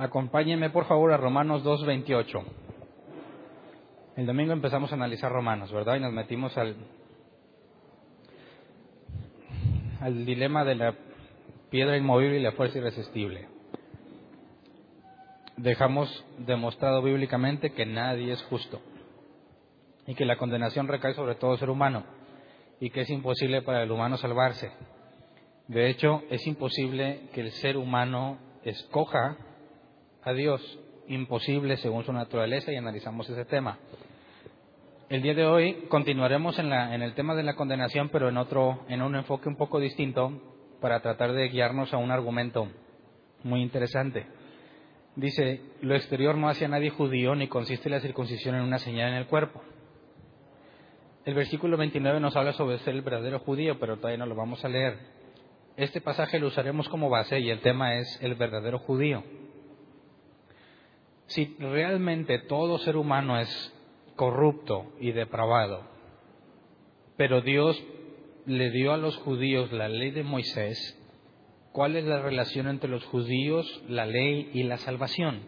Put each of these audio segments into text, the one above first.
Acompáñenme por favor a Romanos 2.28. El domingo empezamos a analizar Romanos, ¿verdad? Y nos metimos al, al dilema de la piedra inmovible y la fuerza irresistible. Dejamos demostrado bíblicamente que nadie es justo y que la condenación recae sobre todo ser humano y que es imposible para el humano salvarse. De hecho, es imposible que el ser humano escoja a Dios, imposible según su naturaleza y analizamos ese tema. El día de hoy continuaremos en, el tema de la condenación, pero en otro, en un enfoque un poco distinto para tratar de guiarnos a un argumento muy interesante. Dice, lo exterior no hace a nadie judío ni consiste la circuncisión en una señal en el cuerpo. El versículo 29 nos habla sobre ser el verdadero judío, pero todavía no lo vamos a leer. Este pasaje lo usaremos como base y el tema es el verdadero judío. Si realmente todo ser humano es corrupto y depravado, pero Dios le dio a los judíos la ley de Moisés, ¿cuál es la relación entre los judíos, la ley y la salvación?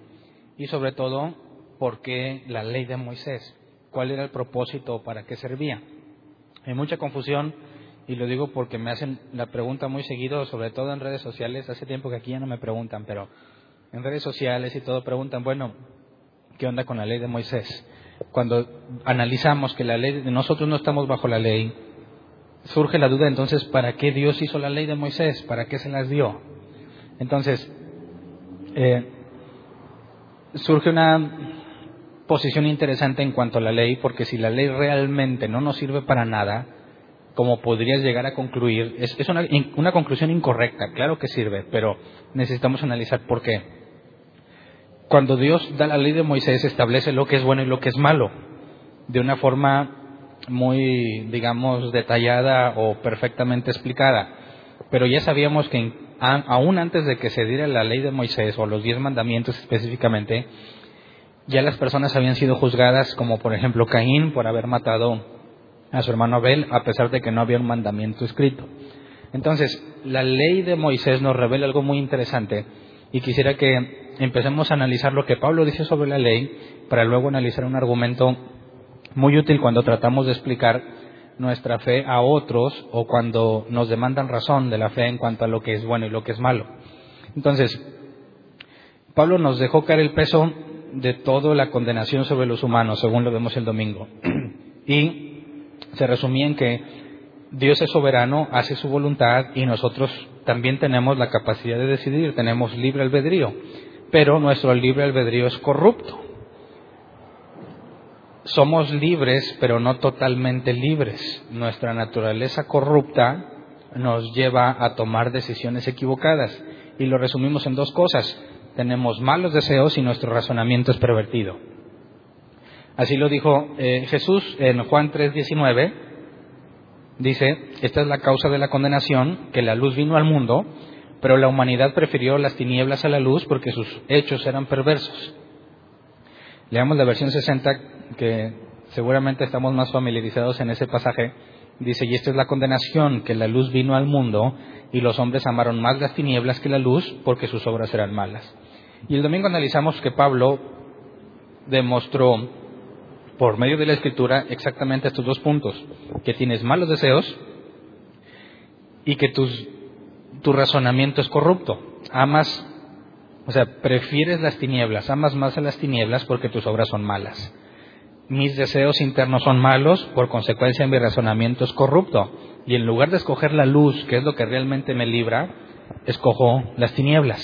Y sobre todo, ¿por qué la ley de Moisés? cuál era el propósito, para qué servía. Hay mucha confusión y lo digo porque me hacen la pregunta muy seguido, sobre todo en redes sociales. Hace tiempo que aquí ya no me preguntan, pero en redes sociales y todo preguntan, bueno, ¿qué onda con la ley de Moisés? Cuando analizamos que la ley, nosotros no estamos bajo la ley, surge la duda entonces, ¿para qué Dios hizo la ley de Moisés? ¿Para qué se las dio? Entonces, eh, surge una posición interesante en cuanto a la ley, porque si la ley realmente no nos sirve para nada, como podrías llegar a concluir, es, es una, una, conclusión incorrecta, claro que sirve, pero necesitamos analizar por qué. Cuando Dios da la ley de Moisés, establece lo que es bueno y lo que es malo, de una forma muy, digamos, detallada o perfectamente explicada. Pero ya sabíamos que aún antes de que se diera la ley de Moisés o los diez mandamientos específicamente, ya las personas habían sido juzgadas, como por ejemplo Caín, por haber matado a su hermano Abel, a pesar de que no había un mandamiento escrito. Entonces, la ley de Moisés nos revela algo muy interesante y quisiera que empecemos a analizar lo que Pablo dice sobre la ley para luego analizar un argumento muy útil cuando tratamos de explicar nuestra fe a otros o cuando nos demandan razón de la fe en cuanto a lo que es bueno y lo que es malo. Entonces, Pablo nos dejó caer el peso de toda la condenación sobre los humanos, según lo vemos el domingo. y se resumía en que Dios es soberano, hace su voluntad y nosotros también tenemos la capacidad de decidir, tenemos libre albedrío, pero nuestro libre albedrío es corrupto. Somos libres, pero no totalmente libres. Nuestra naturaleza corrupta nos lleva a tomar decisiones equivocadas. Y lo resumimos en dos cosas tenemos malos deseos y nuestro razonamiento es pervertido. Así lo dijo eh, Jesús en Juan 3:19. Dice, esta es la causa de la condenación, que la luz vino al mundo, pero la humanidad prefirió las tinieblas a la luz porque sus hechos eran perversos. Leamos la versión 60, que seguramente estamos más familiarizados en ese pasaje. Dice, y esta es la condenación, que la luz vino al mundo y los hombres amaron más las tinieblas que la luz porque sus obras eran malas. Y el domingo analizamos que Pablo demostró por medio de la escritura exactamente estos dos puntos, que tienes malos deseos y que tus, tu razonamiento es corrupto. Amas, o sea, prefieres las tinieblas, amas más a las tinieblas porque tus obras son malas. Mis deseos internos son malos, por consecuencia mi razonamiento es corrupto. Y en lugar de escoger la luz, que es lo que realmente me libra, escojo las tinieblas.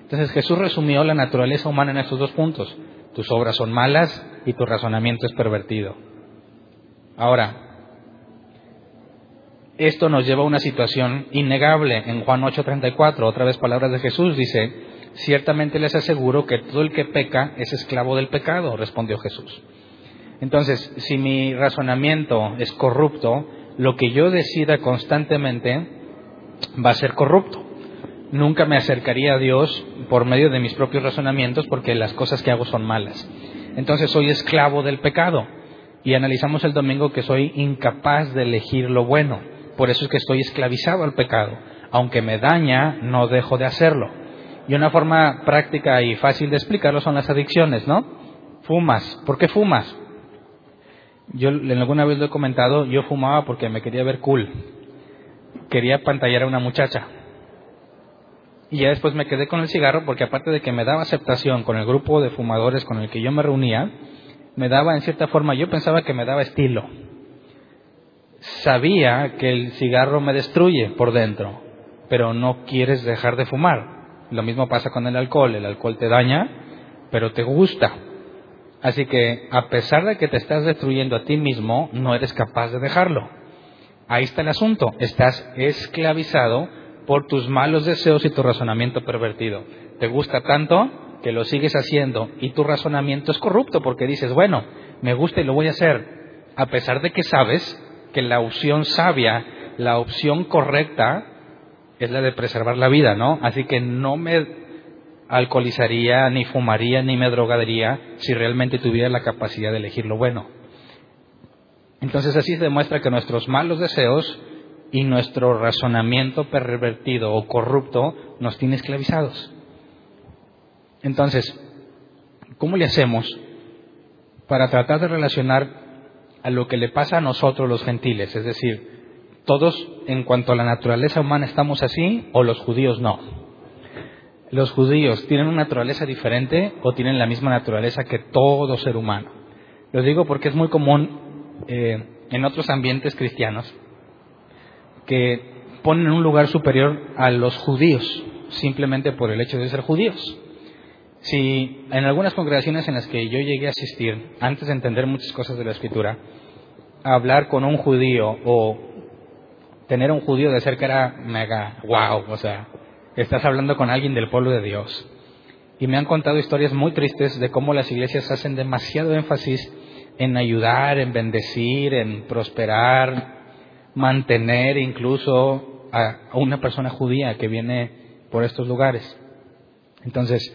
Entonces Jesús resumió la naturaleza humana en estos dos puntos. Tus obras son malas y tu razonamiento es pervertido. Ahora, esto nos lleva a una situación innegable. En Juan 8:34, otra vez palabras de Jesús, dice, ciertamente les aseguro que todo el que peca es esclavo del pecado, respondió Jesús. Entonces, si mi razonamiento es corrupto, lo que yo decida constantemente va a ser corrupto. Nunca me acercaría a Dios por medio de mis propios razonamientos porque las cosas que hago son malas. Entonces soy esclavo del pecado. Y analizamos el domingo que soy incapaz de elegir lo bueno. Por eso es que estoy esclavizado al pecado. Aunque me daña, no dejo de hacerlo. Y una forma práctica y fácil de explicarlo son las adicciones, ¿no? Fumas. ¿Por qué fumas? Yo alguna vez lo he comentado, yo fumaba porque me quería ver cool. Quería pantallar a una muchacha. Y ya después me quedé con el cigarro porque aparte de que me daba aceptación con el grupo de fumadores con el que yo me reunía, me daba en cierta forma, yo pensaba que me daba estilo. Sabía que el cigarro me destruye por dentro, pero no quieres dejar de fumar. Lo mismo pasa con el alcohol, el alcohol te daña, pero te gusta. Así que a pesar de que te estás destruyendo a ti mismo, no eres capaz de dejarlo. Ahí está el asunto, estás esclavizado por tus malos deseos y tu razonamiento pervertido. Te gusta tanto que lo sigues haciendo y tu razonamiento es corrupto porque dices, bueno, me gusta y lo voy a hacer, a pesar de que sabes que la opción sabia, la opción correcta es la de preservar la vida, ¿no? Así que no me alcoholizaría, ni fumaría, ni me drogaría si realmente tuviera la capacidad de elegir lo bueno. Entonces así se demuestra que nuestros malos deseos y nuestro razonamiento pervertido o corrupto nos tiene esclavizados. Entonces, ¿cómo le hacemos para tratar de relacionar a lo que le pasa a nosotros los gentiles? Es decir, todos en cuanto a la naturaleza humana estamos así o los judíos no. Los judíos tienen una naturaleza diferente o tienen la misma naturaleza que todo ser humano. Lo digo porque es muy común eh, en otros ambientes cristianos que ponen un lugar superior a los judíos simplemente por el hecho de ser judíos. Si en algunas congregaciones en las que yo llegué a asistir, antes de entender muchas cosas de la escritura, hablar con un judío o tener un judío de cerca era mega wow, o sea, estás hablando con alguien del pueblo de Dios. Y me han contado historias muy tristes de cómo las iglesias hacen demasiado énfasis en ayudar, en bendecir, en prosperar, mantener incluso a una persona judía que viene por estos lugares. Entonces,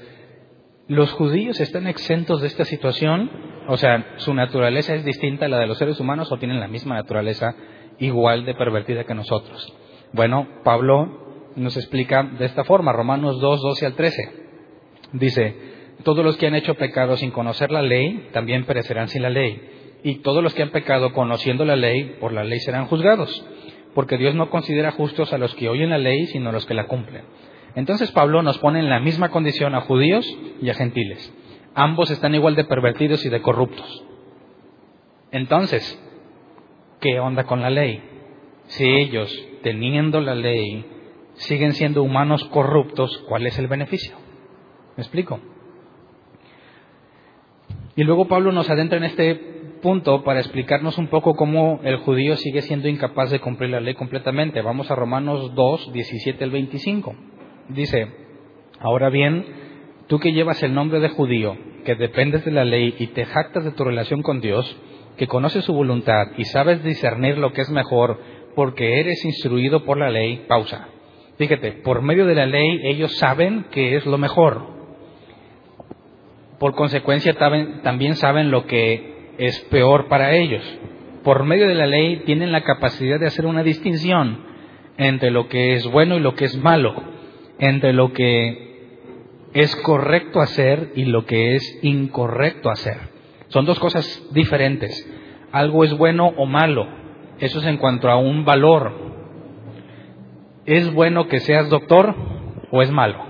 ¿los judíos están exentos de esta situación? O sea, ¿su naturaleza es distinta a la de los seres humanos o tienen la misma naturaleza igual de pervertida que nosotros? Bueno, Pablo nos explica de esta forma, Romanos 2, 12 al 13. Dice, todos los que han hecho pecado sin conocer la ley, también perecerán sin la ley y todos los que han pecado conociendo la ley, por la ley serán juzgados, porque Dios no considera justos a los que oyen la ley, sino a los que la cumplen. Entonces Pablo nos pone en la misma condición a judíos y a gentiles. Ambos están igual de pervertidos y de corruptos. Entonces, ¿qué onda con la ley? Si ellos, teniendo la ley, siguen siendo humanos corruptos, ¿cuál es el beneficio? ¿Me explico? Y luego Pablo nos adentra en este punto para explicarnos un poco cómo el judío sigue siendo incapaz de cumplir la ley completamente. Vamos a Romanos 2, 17 al 25. Dice, ahora bien, tú que llevas el nombre de judío, que dependes de la ley y te jactas de tu relación con Dios, que conoces su voluntad y sabes discernir lo que es mejor porque eres instruido por la ley, pausa. Fíjate, por medio de la ley ellos saben que es lo mejor. Por consecuencia también saben lo que es peor para ellos. Por medio de la ley tienen la capacidad de hacer una distinción entre lo que es bueno y lo que es malo, entre lo que es correcto hacer y lo que es incorrecto hacer. Son dos cosas diferentes. Algo es bueno o malo. Eso es en cuanto a un valor. ¿Es bueno que seas doctor o es malo?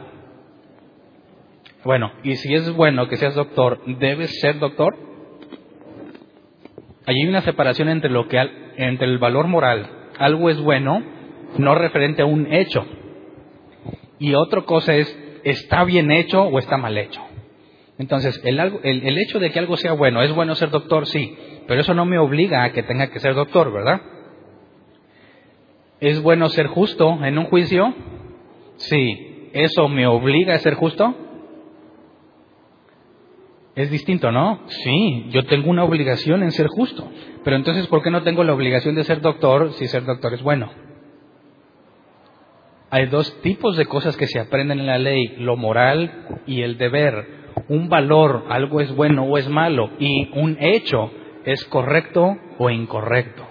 Bueno, y si es bueno que seas doctor, ¿debes ser doctor? Allí hay una separación entre, lo que, entre el valor moral, algo es bueno, no referente a un hecho. Y otra cosa es, ¿está bien hecho o está mal hecho? Entonces, el, el, hecho de que algo sea bueno, ¿es bueno ser doctor? Sí, pero eso no me obliga a que tenga que ser doctor, ¿verdad? ¿Es bueno ser justo en un juicio? Sí. ¿eso me obliga a ser justo? Es distinto, ¿no? Sí, yo tengo una obligación en ser justo. Pero entonces, ¿por qué no tengo la obligación de ser doctor si ser doctor es bueno? Hay dos tipos de cosas que se aprenden en la ley, lo moral y el deber. Un valor, algo es bueno o es malo, y un hecho es correcto o incorrecto.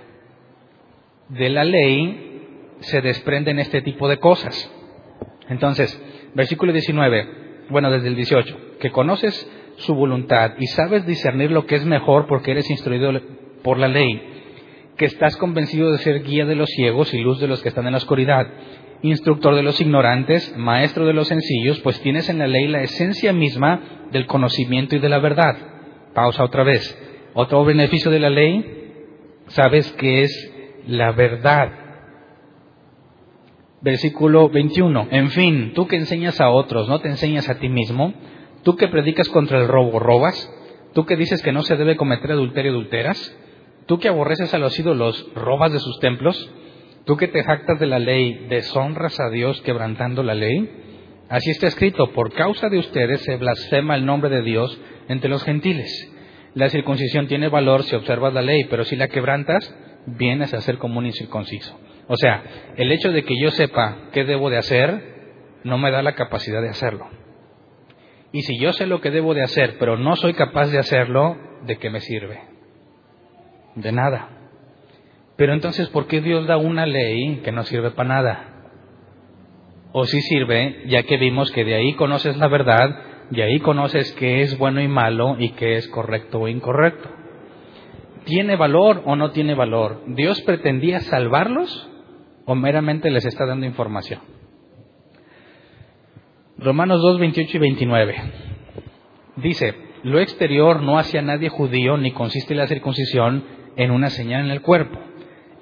De la ley se desprenden este tipo de cosas. Entonces, versículo 19, bueno, desde el 18, que conoces su voluntad y sabes discernir lo que es mejor porque eres instruido por la ley, que estás convencido de ser guía de los ciegos y luz de los que están en la oscuridad, instructor de los ignorantes, maestro de los sencillos, pues tienes en la ley la esencia misma del conocimiento y de la verdad. Pausa otra vez. Otro beneficio de la ley, sabes que es la verdad. Versículo 21. En fin, tú que enseñas a otros, no te enseñas a ti mismo. Tú que predicas contra el robo, robas. Tú que dices que no se debe cometer adulterio, adulteras. Tú que aborreces a los ídolos, robas de sus templos. Tú que te jactas de la ley, deshonras a Dios quebrantando la ley. Así está escrito, por causa de ustedes se blasfema el nombre de Dios entre los gentiles. La circuncisión tiene valor si observas la ley, pero si la quebrantas, vienes a ser como un incircunciso. O sea, el hecho de que yo sepa qué debo de hacer, no me da la capacidad de hacerlo. Y si yo sé lo que debo de hacer, pero no soy capaz de hacerlo, ¿de qué me sirve? De nada. Pero entonces, ¿por qué Dios da una ley que no sirve para nada? O sí sirve, ya que vimos que de ahí conoces la verdad, de ahí conoces qué es bueno y malo y qué es correcto o incorrecto. ¿Tiene valor o no tiene valor? ¿Dios pretendía salvarlos o meramente les está dando información? Romanos 2, 28 y 29. Dice, lo exterior no hace a nadie judío ni consiste la circuncisión en una señal en el cuerpo.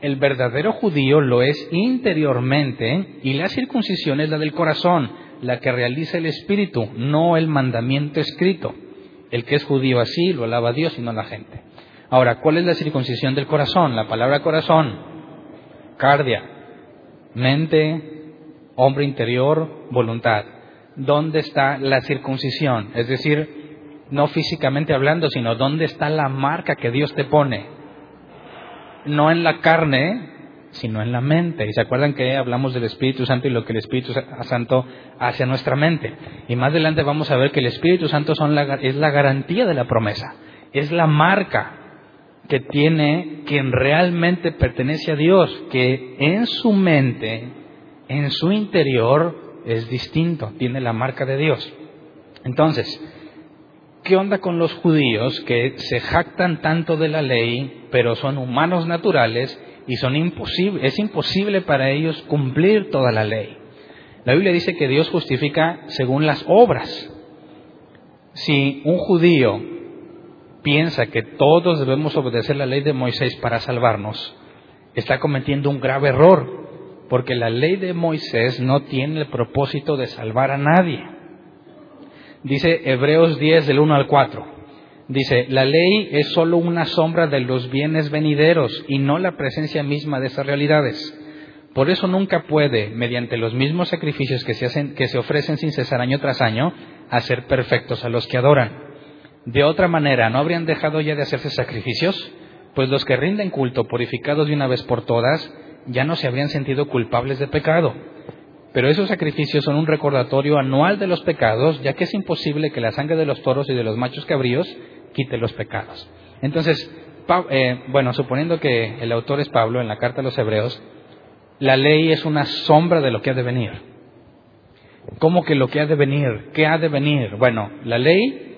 El verdadero judío lo es interiormente y la circuncisión es la del corazón, la que realiza el espíritu, no el mandamiento escrito. El que es judío así lo alaba a Dios y no a la gente. Ahora, ¿cuál es la circuncisión del corazón? La palabra corazón, cardia, mente, hombre interior, voluntad dónde está la circuncisión, es decir, no físicamente hablando, sino dónde está la marca que Dios te pone. No en la carne, sino en la mente. Y se acuerdan que hablamos del Espíritu Santo y lo que el Espíritu Santo hace a nuestra mente. Y más adelante vamos a ver que el Espíritu Santo es la garantía de la promesa, es la marca que tiene quien realmente pertenece a Dios, que en su mente, en su interior, es distinto, tiene la marca de Dios. Entonces, ¿qué onda con los judíos que se jactan tanto de la ley, pero son humanos naturales y son imposible, es imposible para ellos cumplir toda la ley? La Biblia dice que Dios justifica según las obras. Si un judío piensa que todos debemos obedecer la ley de Moisés para salvarnos, está cometiendo un grave error, porque la ley de Moisés no tiene el propósito de salvar a nadie. Dice Hebreos 10 del 1 al 4. Dice, la ley es sólo una sombra de los bienes venideros y no la presencia misma de esas realidades. Por eso nunca puede, mediante los mismos sacrificios que se, hacen, que se ofrecen sin cesar año tras año, hacer perfectos a los que adoran. De otra manera, ¿no habrían dejado ya de hacerse sacrificios? Pues los que rinden culto, purificados de una vez por todas, ya no se habrían sentido culpables de pecado. Pero esos sacrificios son un recordatorio anual de los pecados, ya que es imposible que la sangre de los toros y de los machos cabríos quite los pecados. Entonces, eh, bueno, suponiendo que el autor es Pablo en la carta a los Hebreos, la ley es una sombra de lo que ha de venir. ¿Cómo que lo que ha de venir? ¿Qué ha de venir? Bueno, la ley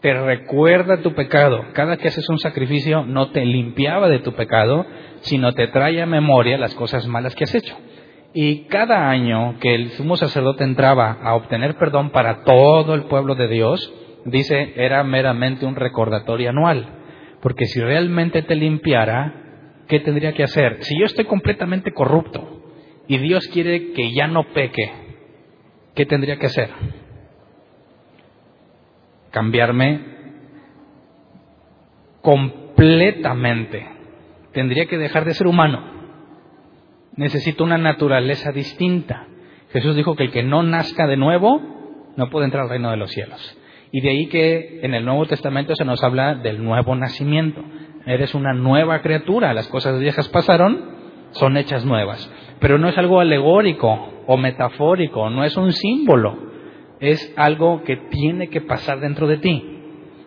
te recuerda tu pecado. Cada que haces un sacrificio no te limpiaba de tu pecado, sino te trae a memoria las cosas malas que has hecho. Y cada año que el sumo sacerdote entraba a obtener perdón para todo el pueblo de Dios, dice, era meramente un recordatorio anual. Porque si realmente te limpiara, ¿qué tendría que hacer? Si yo estoy completamente corrupto y Dios quiere que ya no peque, ¿qué tendría que hacer? Cambiarme completamente tendría que dejar de ser humano. Necesito una naturaleza distinta. Jesús dijo que el que no nazca de nuevo no puede entrar al reino de los cielos. Y de ahí que en el Nuevo Testamento se nos habla del nuevo nacimiento. Eres una nueva criatura, las cosas viejas pasaron, son hechas nuevas. Pero no es algo alegórico o metafórico, no es un símbolo, es algo que tiene que pasar dentro de ti.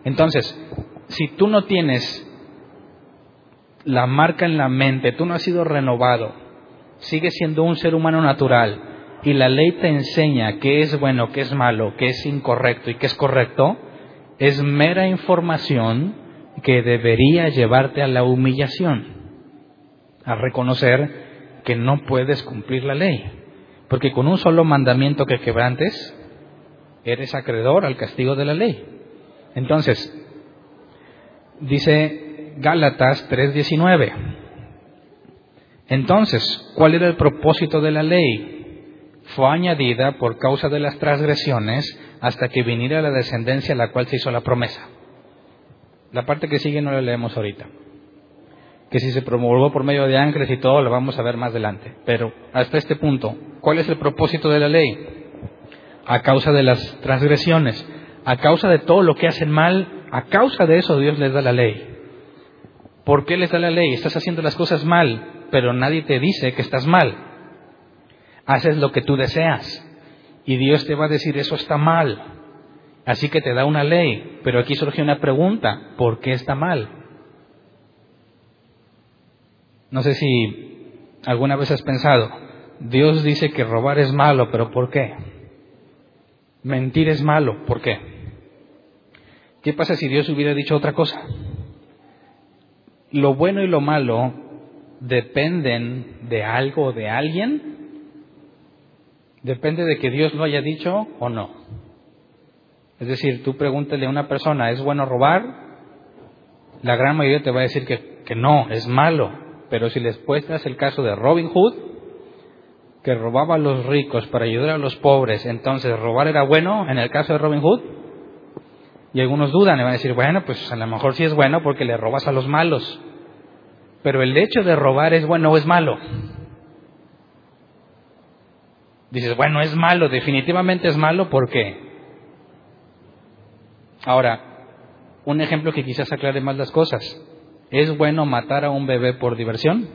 Entonces, si tú no tienes la marca en la mente, tú no has sido renovado, sigues siendo un ser humano natural y la ley te enseña qué es bueno, qué es malo, qué es incorrecto y qué es correcto, es mera información que debería llevarte a la humillación, a reconocer que no puedes cumplir la ley, porque con un solo mandamiento que quebrantes, eres acreedor al castigo de la ley. Entonces, dice Gálatas 3:19, entonces, ¿cuál era el propósito de la ley? Fue añadida por causa de las transgresiones hasta que viniera la descendencia a la cual se hizo la promesa. La parte que sigue no la leemos ahorita. Que si se promulgó por medio de ángeles y todo, lo vamos a ver más adelante. Pero hasta este punto, ¿cuál es el propósito de la ley? A causa de las transgresiones, a causa de todo lo que hacen mal, a causa de eso Dios les da la ley. ¿Por qué les da la ley? Estás haciendo las cosas mal, pero nadie te dice que estás mal. Haces lo que tú deseas y Dios te va a decir eso está mal. Así que te da una ley, pero aquí surge una pregunta, ¿por qué está mal? No sé si alguna vez has pensado, Dios dice que robar es malo, pero ¿por qué? Mentir es malo, ¿por qué? ¿Qué pasa si Dios hubiera dicho otra cosa? Lo bueno y lo malo dependen de algo o de alguien. Depende de que Dios lo haya dicho o no. Es decir, tú pregúntale a una persona, ¿es bueno robar? La gran mayoría te va a decir que, que no, es malo. Pero si les puestas el caso de Robin Hood, que robaba a los ricos para ayudar a los pobres, entonces robar era bueno en el caso de Robin Hood. Y algunos dudan y van a decir, bueno, pues a lo mejor sí es bueno porque le robas a los malos. Pero el hecho de robar es bueno o es malo. Dices, bueno, es malo, definitivamente es malo, ¿por qué? Ahora, un ejemplo que quizás aclare más las cosas. ¿Es bueno matar a un bebé por diversión?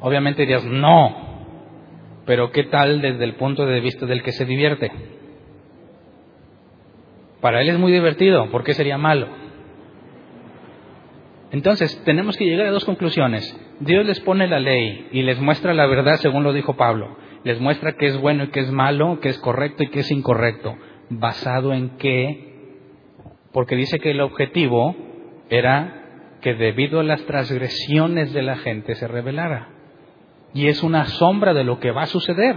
Obviamente dirías, no. Pero ¿qué tal desde el punto de vista del que se divierte? Para él es muy divertido, ¿por qué sería malo? Entonces, tenemos que llegar a dos conclusiones. Dios les pone la ley y les muestra la verdad según lo dijo Pablo. Les muestra qué es bueno y qué es malo, qué es correcto y qué es incorrecto basado en qué, porque dice que el objetivo era que debido a las transgresiones de la gente se revelara. Y es una sombra de lo que va a suceder.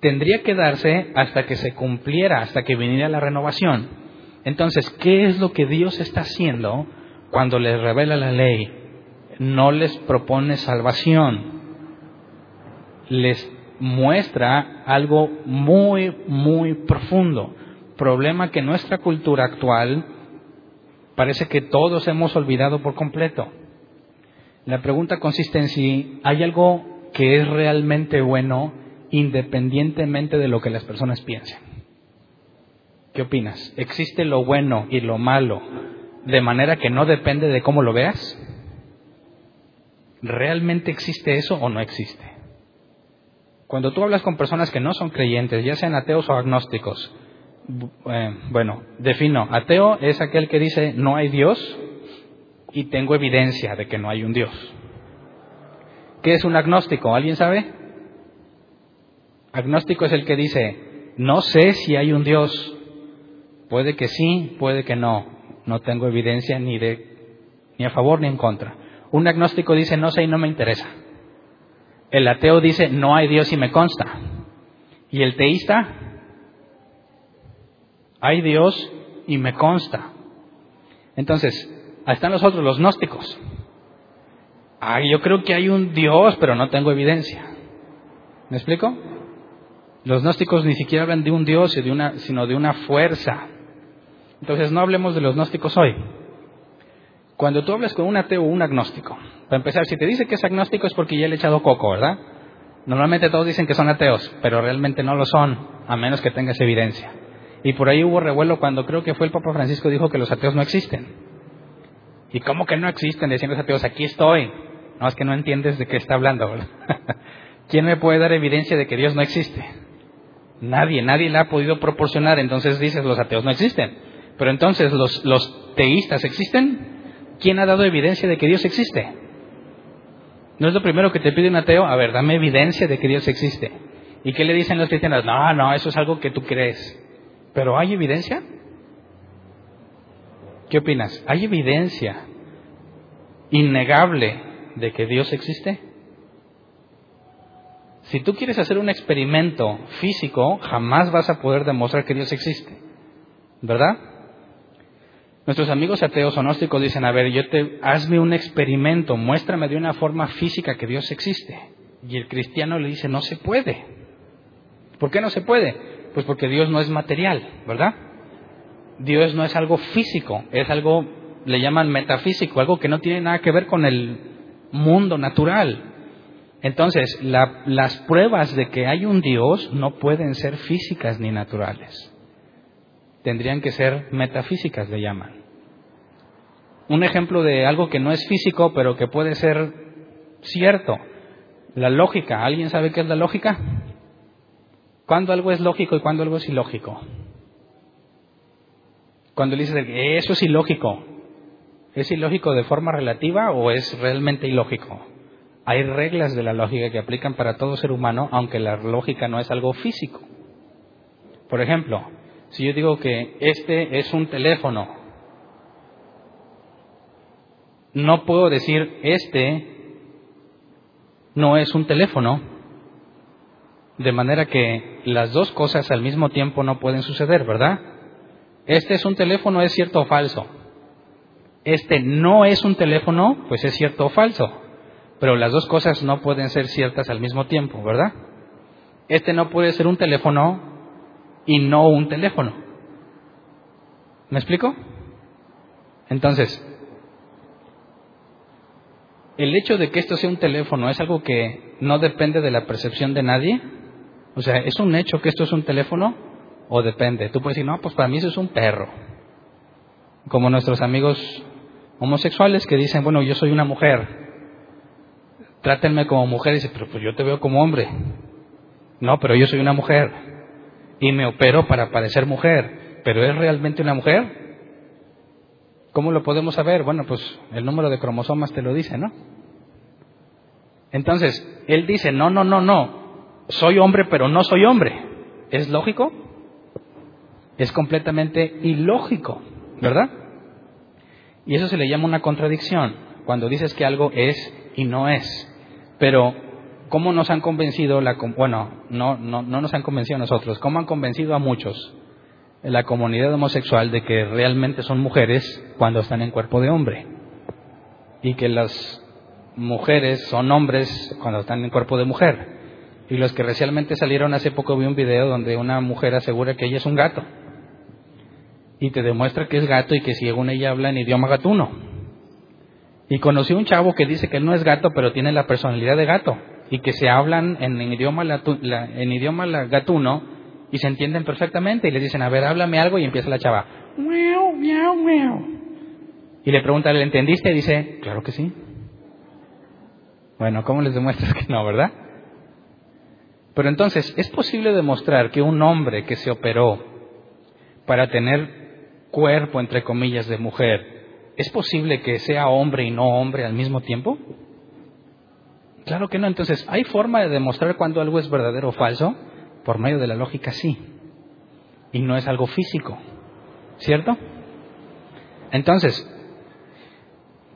Tendría que darse hasta que se cumpliera, hasta que viniera la renovación. Entonces, ¿qué es lo que Dios está haciendo cuando les revela la ley? No les propone salvación, les muestra algo muy, muy profundo. Problema que nuestra cultura actual parece que todos hemos olvidado por completo. La pregunta consiste en si hay algo que es realmente bueno independientemente de lo que las personas piensen. ¿Qué opinas? ¿Existe lo bueno y lo malo de manera que no depende de cómo lo veas? ¿Realmente existe eso o no existe? Cuando tú hablas con personas que no son creyentes, ya sean ateos o agnósticos, eh, bueno, defino, ateo es aquel que dice no hay Dios y tengo evidencia de que no hay un Dios. ¿Qué es un agnóstico? ¿Alguien sabe? Agnóstico es el que dice, no sé si hay un Dios, puede que sí, puede que no, no tengo evidencia ni de ni a favor ni en contra. Un agnóstico dice, no sé y no me interesa. El ateo dice, no hay Dios y me consta. Y el teísta, hay Dios y me consta. Entonces, ahí están los otros, los gnósticos. Ay, yo creo que hay un Dios, pero no tengo evidencia. ¿Me explico? Los gnósticos ni siquiera hablan de un Dios, sino de una fuerza. Entonces, no hablemos de los gnósticos hoy. Cuando tú hablas con un ateo o un agnóstico, para empezar, si te dice que es agnóstico es porque ya le he echado coco, ¿verdad? Normalmente todos dicen que son ateos, pero realmente no lo son, a menos que tengas evidencia. Y por ahí hubo revuelo cuando creo que fue el Papa Francisco dijo que los ateos no existen. ¿Y cómo que no existen? Decían los ateos, aquí estoy. No, es que no entiendes de qué está hablando. ¿Quién me puede dar evidencia de que Dios no existe? Nadie, nadie le ha podido proporcionar. Entonces dices, los ateos no existen. Pero entonces, ¿los, teístas existen? ¿Quién ha dado evidencia de que Dios existe? ¿No es lo primero que te pide un ateo? A ver, dame evidencia de que Dios existe. ¿Y qué le dicen los cristianos? No, no, eso es algo que tú crees. ¿Pero hay evidencia? ¿Qué opinas? ¿Hay evidencia innegable de que Dios existe? Si tú quieres hacer un experimento físico, jamás vas a poder demostrar que Dios existe. ¿Verdad? Nuestros amigos ateos o gnósticos dicen, a ver, yo te, hazme un experimento, muéstrame de una forma física que Dios existe. Y el cristiano le dice, no se puede. ¿Por qué no se puede? Pues porque Dios no es material, ¿verdad? Dios no es algo físico, es algo, le llaman metafísico, algo que no tiene nada que ver con el mundo natural. Entonces, las pruebas de que hay un Dios no pueden ser físicas ni naturales. Tendrían que ser metafísicas, le llaman. Un ejemplo de algo que no es físico, pero que puede ser cierto. La lógica. ¿Alguien sabe qué es la lógica? ¿Cuándo algo es lógico y cuándo algo es ilógico? Cuando le dices eso es ilógico, ¿es ilógico de forma relativa o es realmente ilógico? Hay reglas de la lógica que aplican para todo ser humano, aunque la lógica no es algo físico. Por ejemplo, si yo digo que este es un teléfono, no puedo decir este no es un teléfono, de manera que las dos cosas al mismo tiempo no pueden suceder, ¿verdad? Este es un teléfono, es cierto o falso. Este no es un teléfono, pues es cierto o falso. Pero las dos cosas no pueden ser ciertas al mismo tiempo, ¿verdad? Este no puede ser un teléfono y no un teléfono. ¿Me explico? Entonces, el hecho de que esto sea un teléfono es algo que no depende de la percepción de nadie. O sea, ¿es un hecho que esto es un teléfono o depende? Tú puedes decir, no, pues para mí eso es un perro. Como nuestros amigos homosexuales que dicen, bueno, yo soy una mujer, trátenme como mujer. Y dice, pero pues yo te veo como hombre. No, pero yo soy una mujer. Y me opero para parecer mujer. ¿Pero es realmente una mujer? ¿Cómo lo podemos saber? Bueno, pues el número de cromosomas te lo dice, ¿no? Entonces, él dice, no, no, no, no. Soy hombre, pero no soy hombre. ¿Es lógico? Es completamente ilógico, ¿verdad? Y eso se le llama una contradicción, cuando dices que algo es y no es. Pero, ¿cómo nos han convencido, la, bueno, no, no, no nos han convencido a nosotros, cómo han convencido a muchos la comunidad homosexual de que realmente son mujeres cuando están en cuerpo de hombre? Y que las mujeres son hombres cuando están en cuerpo de mujer. Y los que recientemente salieron hace poco vi un video donde una mujer asegura que ella es un gato. Y te demuestra que es gato y que según ella habla en idioma gatuno. Y conocí un chavo que dice que él no es gato, pero tiene la personalidad de gato. Y que se hablan en, idioma, en idioma gatuno y se entienden perfectamente. Y le dicen, a ver, háblame algo. Y empieza la chava. Y le pregunta, ¿le entendiste? Y dice, claro que sí. Bueno, ¿cómo les demuestras que no, verdad? Pero entonces, ¿es posible demostrar que un hombre que se operó para tener cuerpo, entre comillas, de mujer, ¿Es posible que sea hombre y no hombre al mismo tiempo? Claro que no. Entonces, ¿hay forma de demostrar cuando algo es verdadero o falso? Por medio de la lógica, sí. Y no es algo físico. ¿Cierto? Entonces,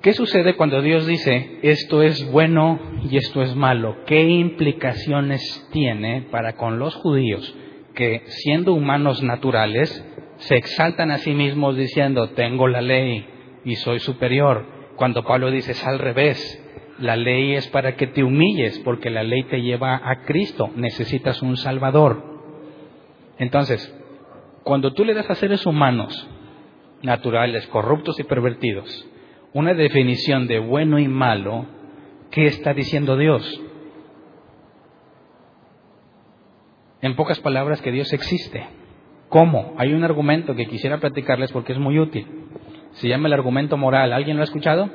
¿qué sucede cuando Dios dice esto es bueno y esto es malo? ¿Qué implicaciones tiene para con los judíos que, siendo humanos naturales, se exaltan a sí mismos diciendo, tengo la ley, y soy superior. Cuando Pablo dice es al revés, la ley es para que te humilles porque la ley te lleva a Cristo, necesitas un Salvador. Entonces, cuando tú le das a seres humanos, naturales, corruptos y pervertidos, una definición de bueno y malo, ¿qué está diciendo Dios? En pocas palabras, que Dios existe. ¿Cómo? Hay un argumento que quisiera platicarles porque es muy útil. Se llama el argumento moral. ¿Alguien lo ha escuchado?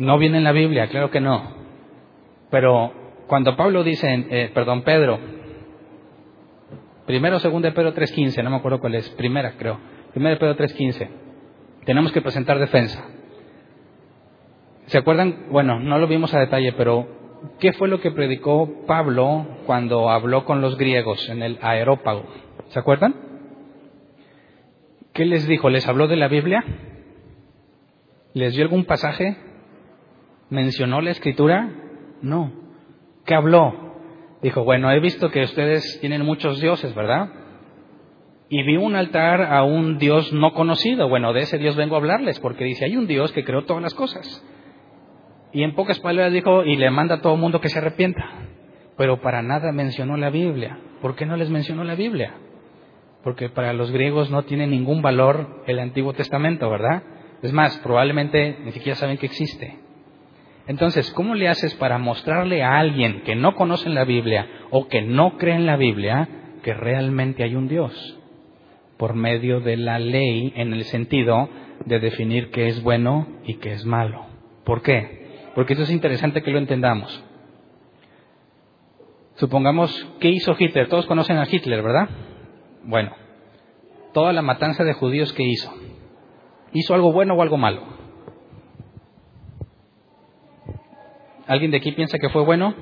No viene en la Biblia, claro que no. Pero cuando Pablo dice, eh, perdón, Pedro, primero segundo de Pedro 3.15, no me acuerdo cuál es, primera creo, primero de Pedro 3.15, tenemos que presentar defensa. ¿Se acuerdan? Bueno, no lo vimos a detalle, pero ¿qué fue lo que predicó Pablo cuando habló con los griegos en el aerópago? ¿Se acuerdan? ¿Qué les dijo? ¿Les habló de la Biblia? ¿Les dio algún pasaje? ¿Mencionó la escritura? No. ¿Qué habló? Dijo, bueno, he visto que ustedes tienen muchos dioses, ¿verdad? Y vi un altar a un Dios no conocido. Bueno, de ese Dios vengo a hablarles, porque dice, hay un Dios que creó todas las cosas. Y en pocas palabras dijo, y le manda a todo mundo que se arrepienta. Pero para nada mencionó la Biblia. ¿Por qué no les mencionó la Biblia? Porque para los griegos no tiene ningún valor el Antiguo Testamento, ¿verdad? Es más, probablemente ni siquiera saben que existe. Entonces, ¿cómo le haces para mostrarle a alguien que no conoce la Biblia o que no cree en la Biblia que realmente hay un Dios? Por medio de la ley en el sentido de definir qué es bueno y qué es malo. ¿Por qué? porque eso es interesante que lo entendamos. Supongamos, ¿qué hizo Hitler? Todos conocen a Hitler, ¿verdad? Bueno, toda la matanza de judíos que hizo. ¿Hizo algo bueno o algo malo? ¿Alguien de aquí piensa que fue bueno?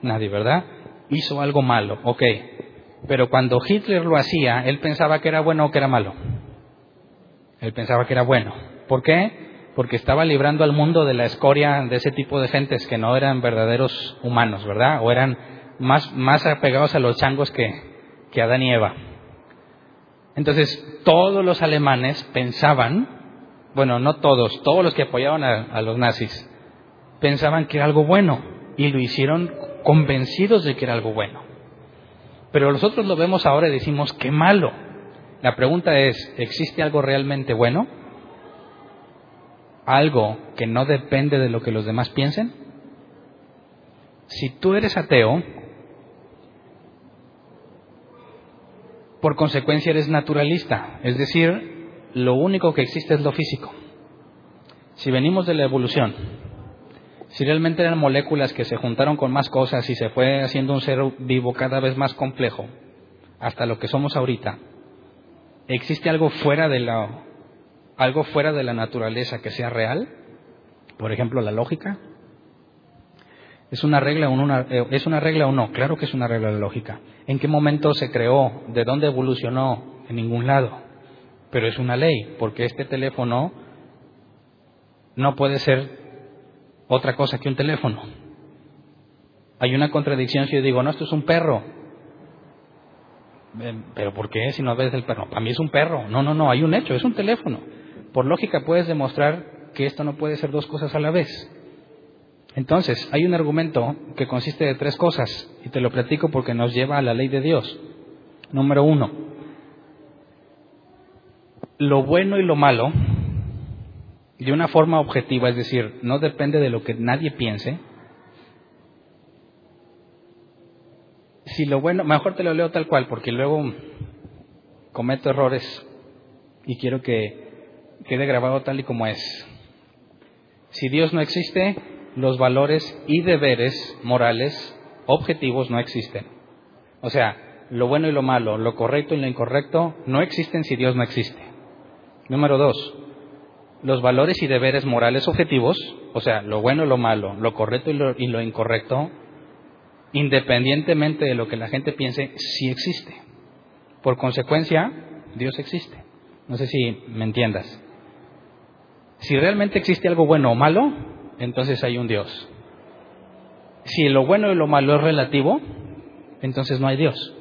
Nadie, ¿verdad? Hizo algo malo, ok. Pero cuando Hitler lo hacía, él pensaba que era bueno o que era malo. Él pensaba que era bueno. ¿Por qué? porque estaba librando al mundo de la escoria de ese tipo de gentes que no eran verdaderos humanos, ¿verdad? O eran más, más apegados a los changos que, que Adán y Eva. Entonces, todos los alemanes pensaban, bueno, no todos, todos los que apoyaban a, a los nazis, pensaban que era algo bueno y lo hicieron convencidos de que era algo bueno. Pero nosotros lo vemos ahora y decimos, qué malo. La pregunta es, ¿existe algo realmente bueno? algo que no depende de lo que los demás piensen? Si tú eres ateo, por consecuencia eres naturalista, es decir, lo único que existe es lo físico. Si venimos de la evolución, si realmente eran moléculas que se juntaron con más cosas y se fue haciendo un ser vivo cada vez más complejo, hasta lo que somos ahorita, ¿existe algo fuera de la algo fuera de la naturaleza que sea real, por ejemplo la lógica, ¿Es una regla o eh, ¿Es una regla o no? Claro que es una regla de lógica. ¿En qué momento se creó? ¿De dónde evolucionó? En ningún lado. Pero es una ley, porque este teléfono no puede ser otra cosa que un teléfono. Hay una contradicción si yo digo, no, esto es un perro. Eh, ¿Pero por qué si no ves el perro? Para mí es un perro. No, no, no, hay un hecho, es un teléfono por lógica puedes demostrar que esto no puede ser dos cosas a la vez. Entonces, hay un argumento que consiste de tres cosas, y te lo platico porque nos lleva a la ley de Dios. Número uno, lo bueno y lo malo, de una forma objetiva, es decir, no depende de lo que nadie piense. Si lo bueno, mejor te lo leo tal cual, porque luego cometo errores y quiero que quede grabado tal y como es. Si Dios no existe, los valores y deberes morales objetivos no existen. O sea, lo bueno y lo malo, lo correcto y lo incorrecto no existen si Dios no existe. Número dos, los valores y deberes morales objetivos, o sea, lo bueno y lo malo, lo correcto y lo, y lo incorrecto, independientemente de lo que la gente piense, sí existe. Por consecuencia, Dios existe. No sé si me entiendas. Si realmente existe algo bueno o malo, entonces hay un Dios. Si lo bueno y lo malo es relativo, entonces no hay Dios.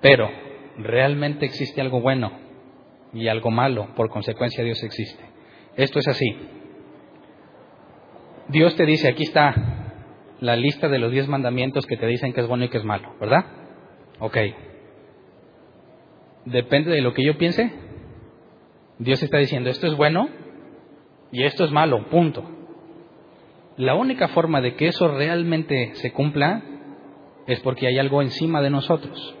Pero realmente existe algo bueno y algo malo, por consecuencia Dios existe. Esto es así. Dios te dice, aquí está la lista de los diez mandamientos que te dicen que es bueno y que es malo, ¿verdad? Ok. Depende de lo que yo piense. Dios está diciendo, esto es bueno y esto es malo, punto. La única forma de que eso realmente se cumpla es porque hay algo encima de nosotros.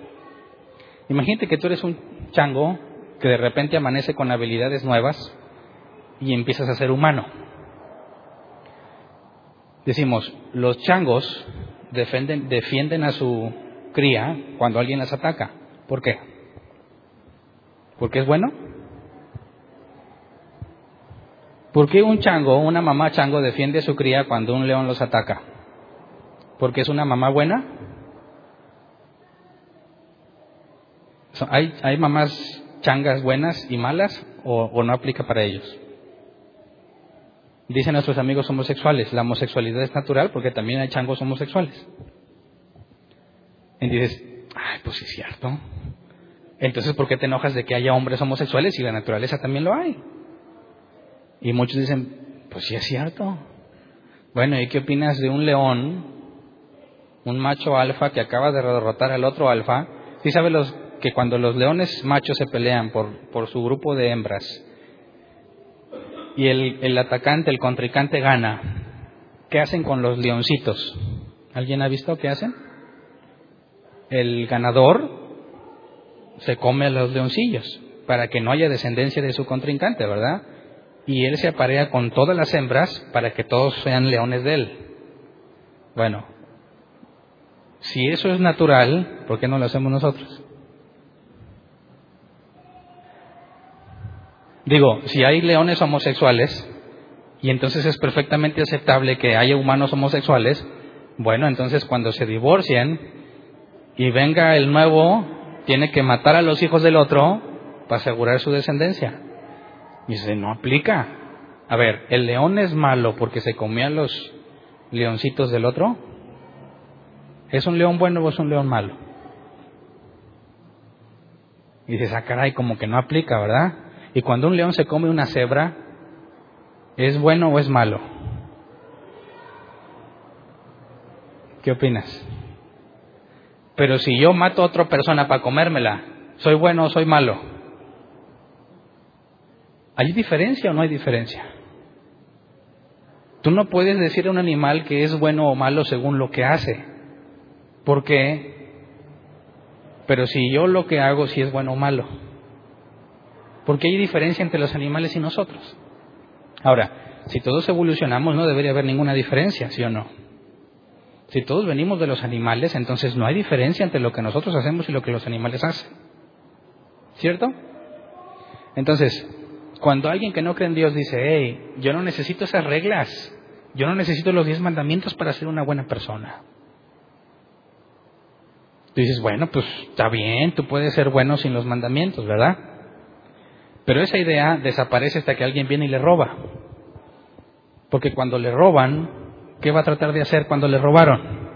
Imagínate que tú eres un chango que de repente amanece con habilidades nuevas y empiezas a ser humano. Decimos, los changos defienden, defienden a su cría cuando alguien las ataca. ¿Por qué? ¿Porque es bueno? ¿Por qué un chango, una mamá chango defiende a su cría cuando un león los ataca? ¿Porque es una mamá buena? ¿Hay, hay mamás changas buenas y malas o, o no aplica para ellos? Dicen nuestros amigos homosexuales, la homosexualidad es natural porque también hay changos homosexuales. Y dices, ay, pues sí es cierto. Entonces, ¿por qué te enojas de que haya hombres homosexuales si la naturaleza también lo hay? Y muchos dicen, pues sí es cierto. Bueno, ¿y qué opinas de un león, un macho alfa que acaba de derrotar al otro alfa? ¿Sí sabes los, que cuando los leones machos se pelean por, por su grupo de hembras y el, el atacante, el contrincante gana, ¿qué hacen con los leoncitos? ¿Alguien ha visto qué hacen? El ganador se come a los leoncillos para que no haya descendencia de su contrincante, ¿verdad? y él se aparea con todas las hembras para que todos sean leones de él. Bueno, si eso es natural, ¿por qué no lo hacemos nosotros? Digo, si hay leones homosexuales, y entonces es perfectamente aceptable que haya humanos homosexuales, bueno, entonces cuando se divorcien y venga el nuevo, tiene que matar a los hijos del otro para asegurar su descendencia. Y dice, no aplica. A ver, ¿el león es malo porque se comía los leoncitos del otro? ¿Es un león bueno o es un león malo? Y dices, ah, caray, como que no aplica, ¿verdad? Y cuando un león se come una cebra, ¿es bueno o es malo? ¿Qué opinas? Pero si yo mato a otra persona para comérmela, ¿soy bueno o soy malo? ¿Hay diferencia o no hay diferencia? Tú no puedes decir a un animal que es bueno o malo según lo que hace. ¿Por qué? Pero si yo lo que hago si es bueno o malo. Porque hay diferencia entre los animales y nosotros. Ahora, si todos evolucionamos no debería haber ninguna diferencia, ¿sí o no? Si todos venimos de los animales, entonces no hay diferencia entre lo que nosotros hacemos y lo que los animales hacen. ¿Cierto? Entonces, cuando alguien que no cree en Dios dice, hey, yo no necesito esas reglas, yo no necesito los diez mandamientos para ser una buena persona. Tú dices, bueno, pues está bien, tú puedes ser bueno sin los mandamientos, ¿verdad? Pero esa idea desaparece hasta que alguien viene y le roba. Porque cuando le roban, ¿qué va a tratar de hacer cuando le robaron?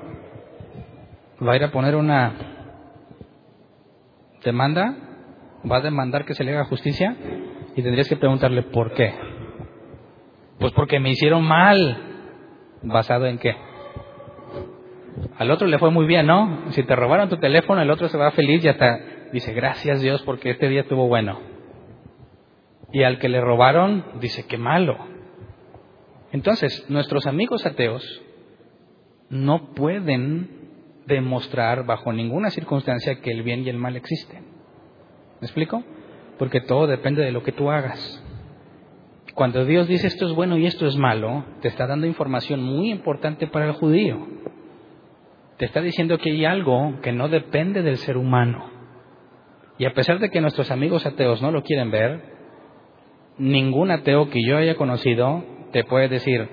¿Va a ir a poner una demanda? ¿Va a demandar que se le haga justicia? Y tendrías que preguntarle por qué. Pues porque me hicieron mal. ¿Basado en qué? Al otro le fue muy bien, ¿no? Si te robaron tu teléfono, el otro se va feliz y hasta dice, gracias Dios porque este día estuvo bueno. Y al que le robaron, dice, qué malo. Entonces, nuestros amigos ateos no pueden demostrar bajo ninguna circunstancia que el bien y el mal existen. ¿Me explico? porque todo depende de lo que tú hagas. Cuando Dios dice esto es bueno y esto es malo, te está dando información muy importante para el judío. Te está diciendo que hay algo que no depende del ser humano. Y a pesar de que nuestros amigos ateos no lo quieren ver, ningún ateo que yo haya conocido te puede decir,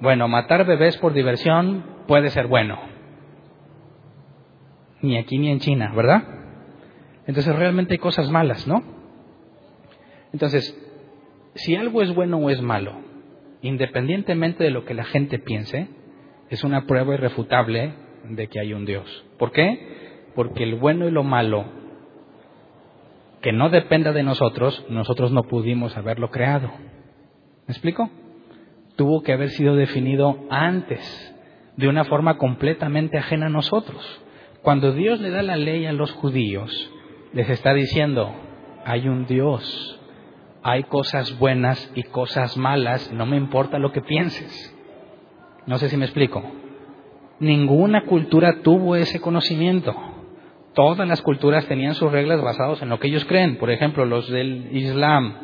bueno, matar bebés por diversión puede ser bueno. Ni aquí ni en China, ¿verdad? Entonces realmente hay cosas malas, ¿no? Entonces, si algo es bueno o es malo, independientemente de lo que la gente piense, es una prueba irrefutable de que hay un Dios. ¿Por qué? Porque el bueno y lo malo, que no dependa de nosotros, nosotros no pudimos haberlo creado. ¿Me explico? Tuvo que haber sido definido antes, de una forma completamente ajena a nosotros. Cuando Dios le da la ley a los judíos, les está diciendo, hay un Dios, hay cosas buenas y cosas malas, no me importa lo que pienses. No sé si me explico. Ninguna cultura tuvo ese conocimiento. Todas las culturas tenían sus reglas basadas en lo que ellos creen. Por ejemplo, los del Islam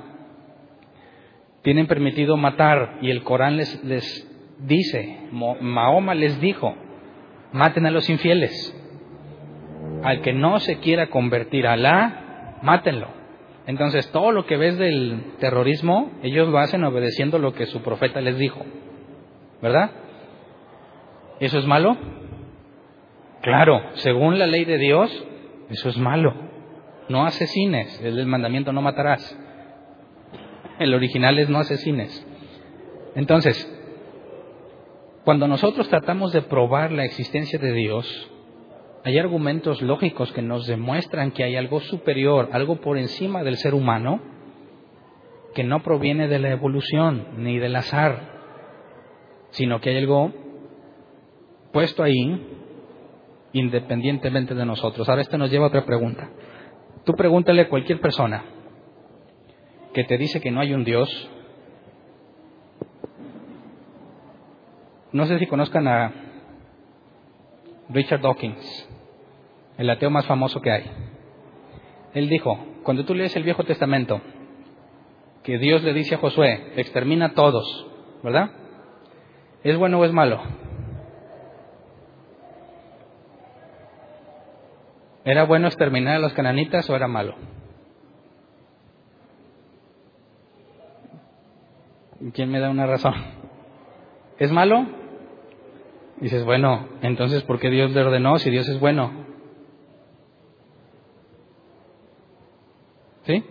tienen permitido matar y el Corán les, les dice, Mahoma les dijo, maten a los infieles. Al que no se quiera convertir a Alá, mátenlo. Entonces, todo lo que ves del terrorismo, ellos lo hacen obedeciendo lo que su profeta les dijo. ¿Verdad? ¿Eso es malo? Claro, según la ley de Dios, eso es malo. No asesines, es el mandamiento no matarás. El original es no asesines. Entonces, cuando nosotros tratamos de probar la existencia de Dios, hay argumentos lógicos que nos demuestran que hay algo superior, algo por encima del ser humano, que no proviene de la evolución ni del azar, sino que hay algo puesto ahí independientemente de nosotros. Ahora esto nos lleva a otra pregunta. Tú pregúntale a cualquier persona que te dice que no hay un Dios. No sé si conozcan a Richard Dawkins el ateo más famoso que hay. Él dijo, cuando tú lees el Viejo Testamento, que Dios le dice a Josué, extermina a todos, ¿verdad? ¿Es bueno o es malo? ¿Era bueno exterminar a los cananitas o era malo? ¿Quién me da una razón? ¿Es malo? Dices, bueno, entonces ¿por qué Dios le ordenó si Dios es bueno? ¿Sí?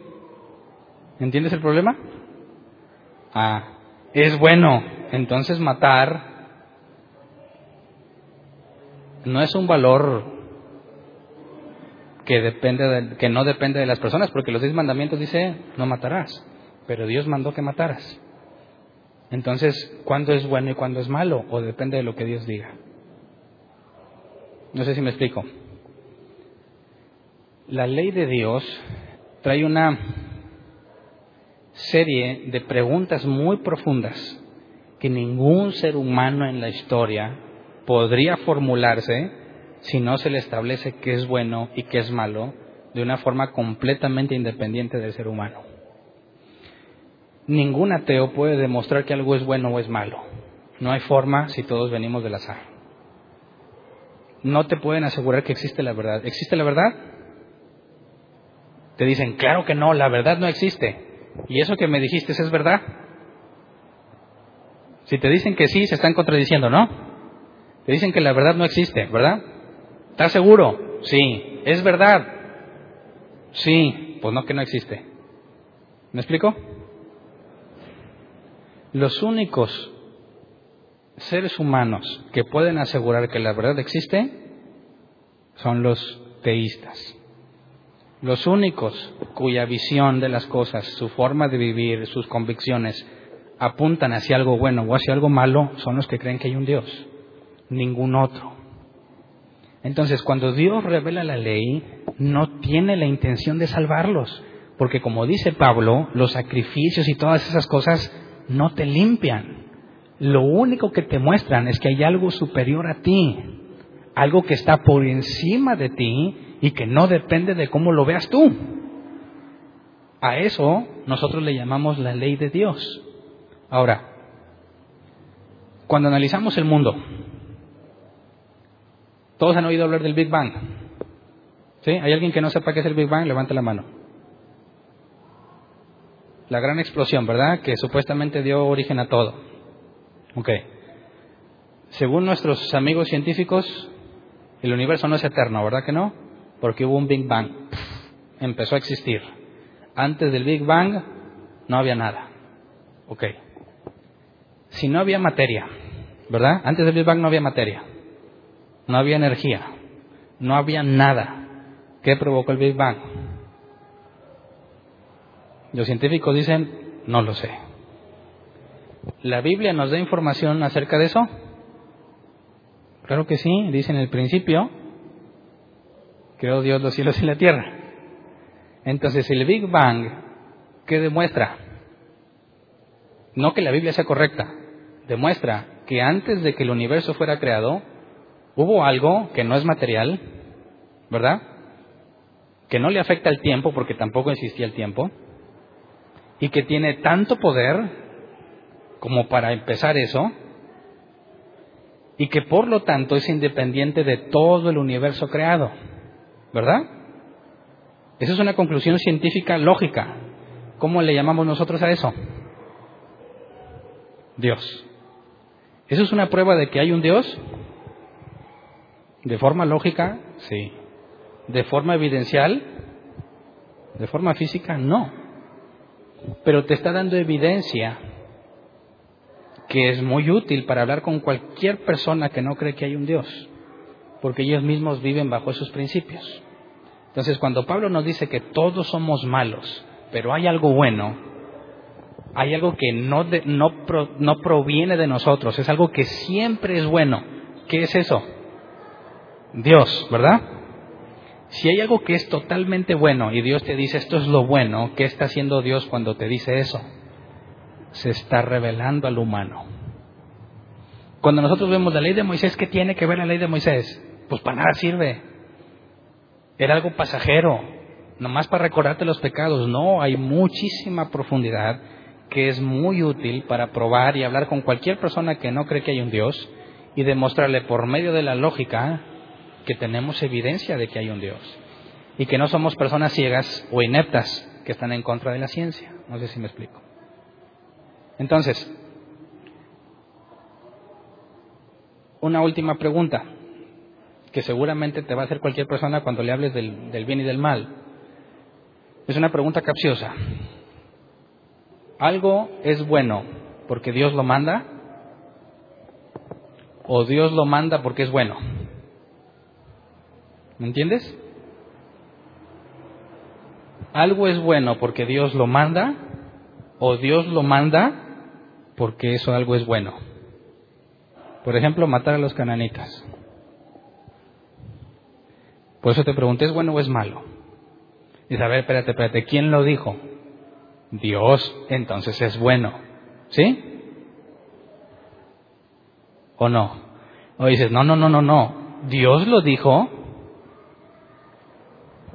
¿Entiendes el problema? Ah, es bueno. Entonces matar no es un valor que depende que no depende de las personas, porque los diez mandamientos dice no matarás, pero Dios mandó que mataras. Entonces, ¿cuándo es bueno y cuándo es malo? O depende de lo que Dios diga. No sé si me explico. La ley de Dios trae una serie de preguntas muy profundas que ningún ser humano en la historia podría formularse si no se le establece qué es bueno y qué es malo de una forma completamente independiente del ser humano. Ningún ateo puede demostrar que algo es bueno o es malo. No hay forma si todos venimos del azar. No te pueden asegurar que existe la verdad. ¿Existe la verdad? Te dicen, claro que no, la verdad no existe. ¿Y eso que me dijiste es verdad? Si te dicen que sí, se están contradiciendo, ¿no? Te dicen que la verdad no existe, ¿verdad? ¿Estás seguro? Sí. ¿Es verdad? Sí. Pues no, que no existe. ¿Me explico? Los únicos seres humanos que pueden asegurar que la verdad existe son los teístas. Los únicos cuya visión de las cosas, su forma de vivir, sus convicciones apuntan hacia algo bueno o hacia algo malo son los que creen que hay un Dios, ningún otro. Entonces, cuando Dios revela la ley, no tiene la intención de salvarlos, porque como dice Pablo, los sacrificios y todas esas cosas no te limpian. Lo único que te muestran es que hay algo superior a ti, algo que está por encima de ti y que no depende de cómo lo veas tú. A eso nosotros le llamamos la ley de Dios. Ahora, cuando analizamos el mundo, todos han oído hablar del Big Bang. ¿Sí? ¿Hay alguien que no sepa qué es el Big Bang? Levante la mano. La gran explosión, ¿verdad? Que supuestamente dio origen a todo. Ok. Según nuestros amigos científicos, el universo no es eterno, ¿verdad que no? porque hubo un Big Bang. Empezó a existir. Antes del Big Bang no había nada. Ok. Si no había materia, ¿verdad? Antes del Big Bang no había materia. No había energía. No había nada. ¿Qué provocó el Big Bang? Los científicos dicen, no lo sé. ¿La Biblia nos da información acerca de eso? Claro que sí, dice en el principio, creó Dios los cielos y la tierra. Entonces el Big Bang, ¿qué demuestra? No que la Biblia sea correcta, demuestra que antes de que el universo fuera creado, Hubo algo que no es material, ¿verdad? Que no le afecta el tiempo porque tampoco existía el tiempo y que tiene tanto poder como para empezar eso y que por lo tanto es independiente de todo el universo creado, ¿verdad? Esa es una conclusión científica lógica. ¿Cómo le llamamos nosotros a eso? Dios. ¿Eso es una prueba de que hay un Dios? ¿De forma lógica? Sí. ¿De forma evidencial? ¿De forma física? No. Pero te está dando evidencia que es muy útil para hablar con cualquier persona que no cree que hay un Dios, porque ellos mismos viven bajo esos principios. Entonces, cuando Pablo nos dice que todos somos malos, pero hay algo bueno, hay algo que no, no, no proviene de nosotros, es algo que siempre es bueno. ¿Qué es eso? Dios, ¿verdad? Si hay algo que es totalmente bueno y Dios te dice esto es lo bueno, ¿qué está haciendo Dios cuando te dice eso? Se está revelando al humano. Cuando nosotros vemos la ley de Moisés, ¿qué tiene que ver la ley de Moisés? Pues para nada sirve. Era algo pasajero, nomás para recordarte los pecados. No, hay muchísima profundidad que es muy útil para probar y hablar con cualquier persona que no cree que hay un Dios y demostrarle por medio de la lógica que tenemos evidencia de que hay un Dios y que no somos personas ciegas o ineptas que están en contra de la ciencia. No sé si me explico. Entonces, una última pregunta que seguramente te va a hacer cualquier persona cuando le hables del, del bien y del mal. Es una pregunta capciosa. ¿Algo es bueno porque Dios lo manda? ¿O Dios lo manda porque es bueno? ¿Me entiendes? ¿Algo es bueno porque Dios lo manda? ¿O Dios lo manda porque eso algo es bueno? Por ejemplo, matar a los cananitas. Por eso te pregunté, ¿es bueno o es malo? Dice, a ver, espérate, espérate, ¿quién lo dijo? Dios, entonces es bueno. ¿Sí? ¿O no? O dices, no, no, no, no, no. Dios lo dijo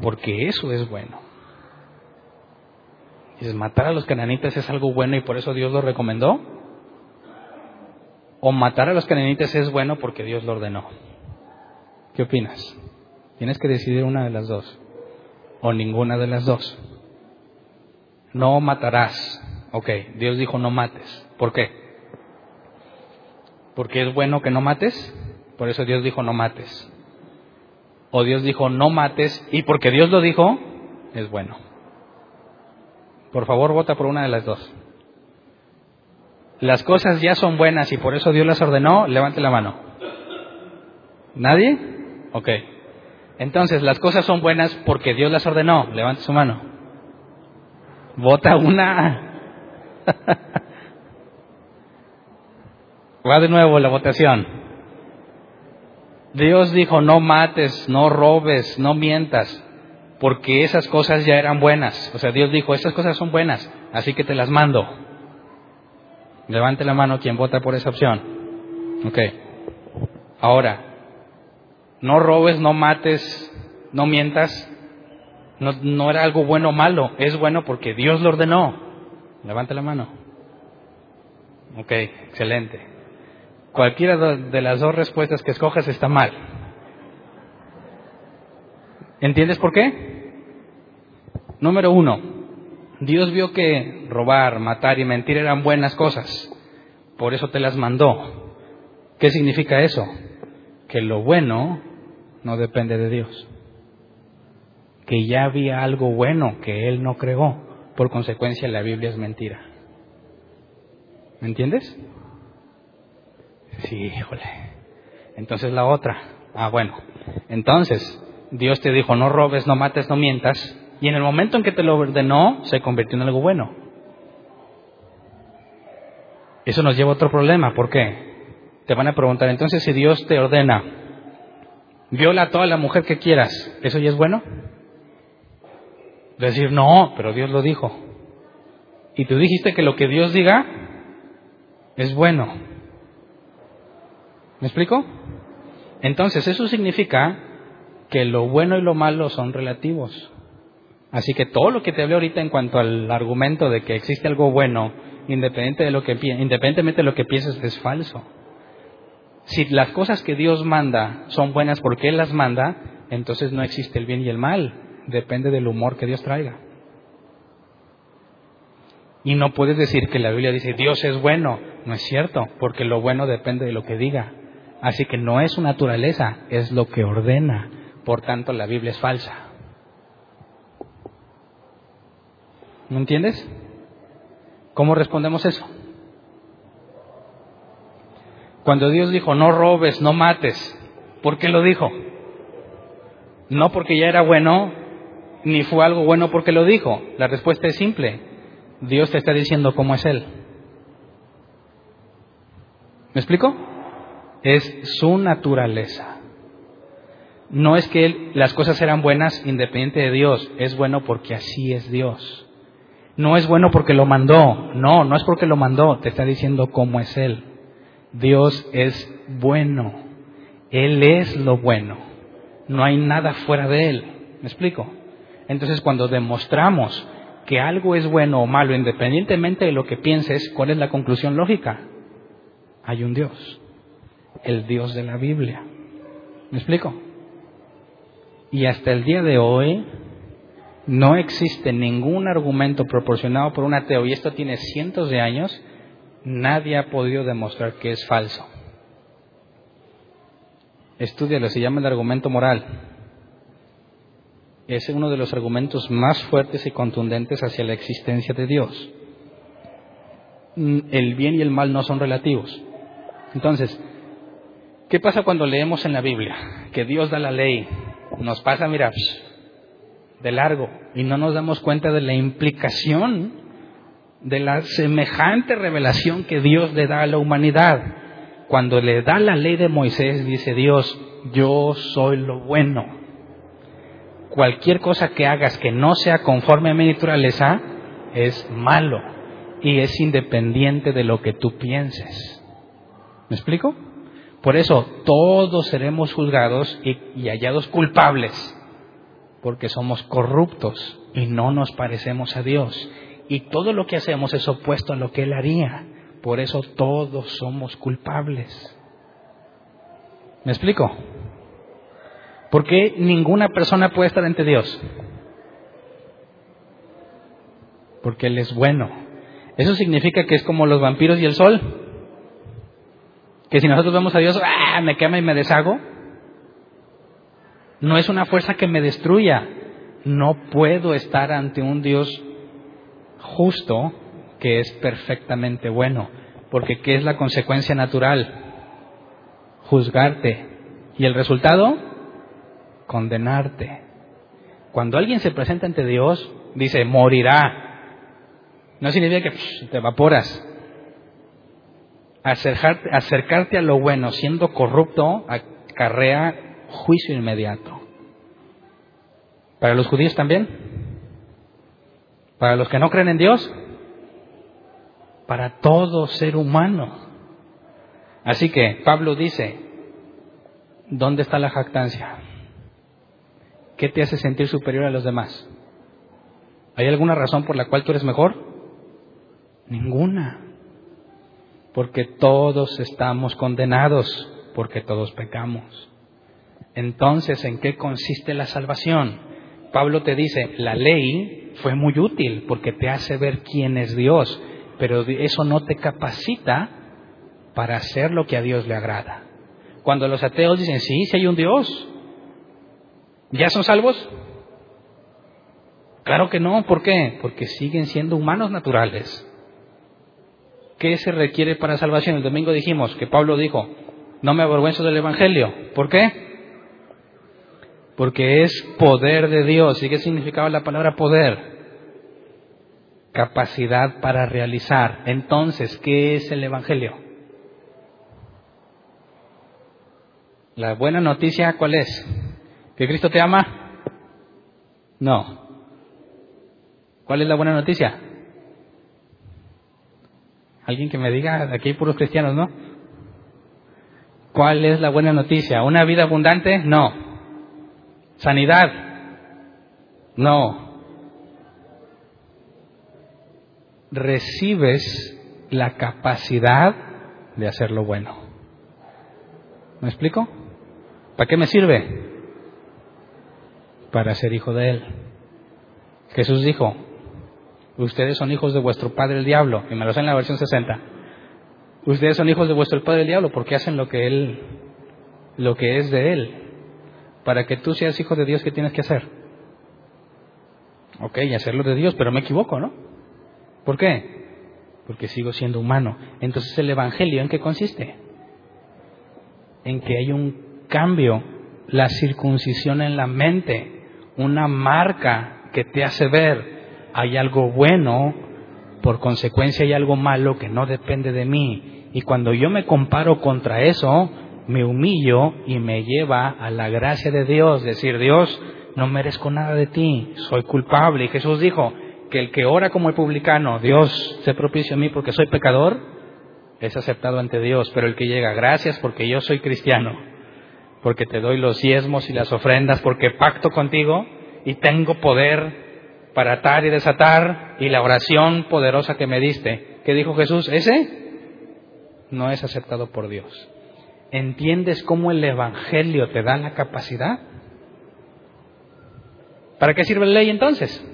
porque eso es bueno. Dices, matar a los cananitas es algo bueno y por eso Dios lo recomendó. O matar a los cananitas es bueno porque Dios lo ordenó. ¿Qué opinas? Tienes que decidir una de las dos. O ninguna de las dos. No matarás. Ok, Dios dijo no mates. ¿Por qué? Porque es bueno que no mates. Por eso Dios dijo no mates. O Dios dijo no mates y porque Dios lo dijo, es bueno. Por favor, vota por una de las dos. Las cosas ya son buenas y por eso Dios las ordenó, levante la mano. ¿Nadie? Ok. Entonces, las cosas son buenas porque Dios las ordenó, levante su mano. Vota una. Va de nuevo la votación. Dios dijo, no mates, no robes, no mientas, porque esas cosas ya eran buenas. O sea, Dios dijo, esas cosas son buenas, así que te las mando. Levante la mano quien vota por esa opción. Ok. Ahora, no robes, no mates, no mientas, no, no era algo bueno o malo, es bueno porque Dios lo ordenó. Levante la mano. Ok, excelente. Cualquiera de las dos respuestas que escojas está mal. ¿Entiendes por qué? Número uno, Dios vio que robar, matar y mentir eran buenas cosas. Por eso te las mandó. ¿Qué significa eso? Que lo bueno no depende de Dios. Que ya había algo bueno que Él no creó. Por consecuencia la Biblia es mentira. ¿Me entiendes? Híjole. Entonces la otra. Ah, bueno. Entonces, Dios te dijo, no robes, no mates, no mientas. Y en el momento en que te lo ordenó, se convirtió en algo bueno. Eso nos lleva a otro problema. ¿Por qué? Te van a preguntar, entonces si Dios te ordena, viola a toda la mujer que quieras, ¿eso ya es bueno? Decir, no, pero Dios lo dijo. Y tú dijiste que lo que Dios diga es bueno. ¿Me explico? Entonces, eso significa que lo bueno y lo malo son relativos. Así que todo lo que te hablé ahorita en cuanto al argumento de que existe algo bueno, independiente de lo que, independientemente de lo que pienses, es falso. Si las cosas que Dios manda son buenas porque Él las manda, entonces no existe el bien y el mal. Depende del humor que Dios traiga. Y no puedes decir que la Biblia dice Dios es bueno. No es cierto, porque lo bueno depende de lo que diga. Así que no es su naturaleza, es lo que ordena. Por tanto, la Biblia es falsa. ¿No entiendes? ¿Cómo respondemos eso? Cuando Dios dijo, no robes, no mates, ¿por qué lo dijo? No porque ya era bueno, ni fue algo bueno porque lo dijo. La respuesta es simple. Dios te está diciendo cómo es Él. ¿Me explico? Es su naturaleza. No es que las cosas eran buenas independiente de Dios, es bueno porque así es Dios. No es bueno porque lo mandó, no, no es porque lo mandó, te está diciendo cómo es Él. Dios es bueno, Él es lo bueno, no hay nada fuera de Él. ¿Me explico? Entonces cuando demostramos que algo es bueno o malo, independientemente de lo que pienses, ¿cuál es la conclusión lógica? Hay un Dios, el Dios de la Biblia. ¿Me explico? Y hasta el día de hoy no existe ningún argumento proporcionado por un ateo, y esto tiene cientos de años, nadie ha podido demostrar que es falso. Estudialo, se llama el argumento moral. Es uno de los argumentos más fuertes y contundentes hacia la existencia de Dios. Mm, el bien y el mal no son relativos. Entonces, ¿qué pasa cuando leemos en la Biblia que Dios da la ley? Nos pasa, mira, de largo y no nos damos cuenta de la implicación de la semejante revelación que Dios le da a la humanidad. Cuando le da la ley de Moisés, dice Dios, yo soy lo bueno. Cualquier cosa que hagas que no sea conforme a mi naturaleza es malo y es independiente de lo que tú pienses. ¿Me explico? Por eso todos seremos juzgados y, hallados culpables porque somos corruptos y no nos parecemos a Dios. Y todo lo que hacemos es opuesto a lo que Él haría. Por eso todos somos culpables. ¿Me explico? ¿Por qué ninguna persona puede estar ante Dios? Porque Él es bueno. Eso significa que es como los vampiros y el sol. Que si nosotros vemos a Dios, ¡ah! me quema y me deshago. No es una fuerza que me destruya. No puedo estar ante un Dios justo que es perfectamente bueno. Porque ¿qué es la consecuencia natural? Juzgarte. ¿Y el resultado? Condenarte. Cuando alguien se presenta ante Dios, dice, morirá. No significa que te evaporas. Acercarte, acercarte a lo bueno siendo corrupto acarrea juicio inmediato. ¿Para los judíos también? ¿Para los que no creen en Dios? Para todo ser humano. Así que Pablo dice, ¿dónde está la jactancia? ¿Qué te hace sentir superior a los demás? ¿Hay alguna razón por la cual tú eres mejor? Ninguna. Porque todos estamos condenados, porque todos pecamos. Entonces, ¿en qué consiste la salvación? Pablo te dice, la ley fue muy útil porque te hace ver quién es Dios, pero eso no te capacita para hacer lo que a Dios le agrada. Cuando los ateos dicen, sí, sí hay un Dios, ¿ya son salvos? Claro que no, ¿por qué? Porque siguen siendo humanos naturales. ¿Qué se requiere para salvación? El domingo dijimos que Pablo dijo, no me avergüenzo del Evangelio. ¿Por qué? porque es poder de Dios. ¿Y qué significaba la palabra poder? Capacidad para realizar. Entonces, ¿qué es el Evangelio? La buena noticia, ¿cuál es? ¿Que Cristo te ama? No. ¿Cuál es la buena noticia? Alguien que me diga, aquí hay puros cristianos, ¿no? ¿Cuál es la buena noticia? ¿Una vida abundante? No. ¿Sanidad? No. Recibes la capacidad de hacer lo bueno. ¿Me explico? ¿Para qué me sirve? Para ser hijo de Él. Jesús dijo, ustedes son hijos de vuestro padre el diablo, y me lo sé en la versión 60. Ustedes son hijos de vuestro padre el diablo porque hacen lo que él lo que es de él. Para que tú seas hijo de Dios, ¿qué tienes que hacer? Ok, hacerlo de Dios, pero me equivoco, ¿no? ¿Por qué? Porque sigo siendo humano. Entonces el Evangelio, ¿en qué consiste? En que hay un cambio, la circuncisión en la mente, una marca que te hace ver, hay algo bueno, por consecuencia hay algo malo que no depende de mí. Y cuando yo me comparo contra eso, me humillo y me lleva a la gracia de Dios, decir, Dios, no merezco nada de ti, soy culpable. Y Jesús dijo que el que ora como el publicano, Dios se propicia a mí porque soy pecador, es aceptado ante Dios, pero el que llega, gracias porque yo soy cristiano, porque te doy los diezmos y las ofrendas, porque pacto contigo y tengo poder para atar y desatar y la oración poderosa que me diste. ¿Qué dijo Jesús? Ese no es aceptado por Dios. ¿Entiendes cómo el Evangelio te da la capacidad? ¿Para qué sirve la ley entonces?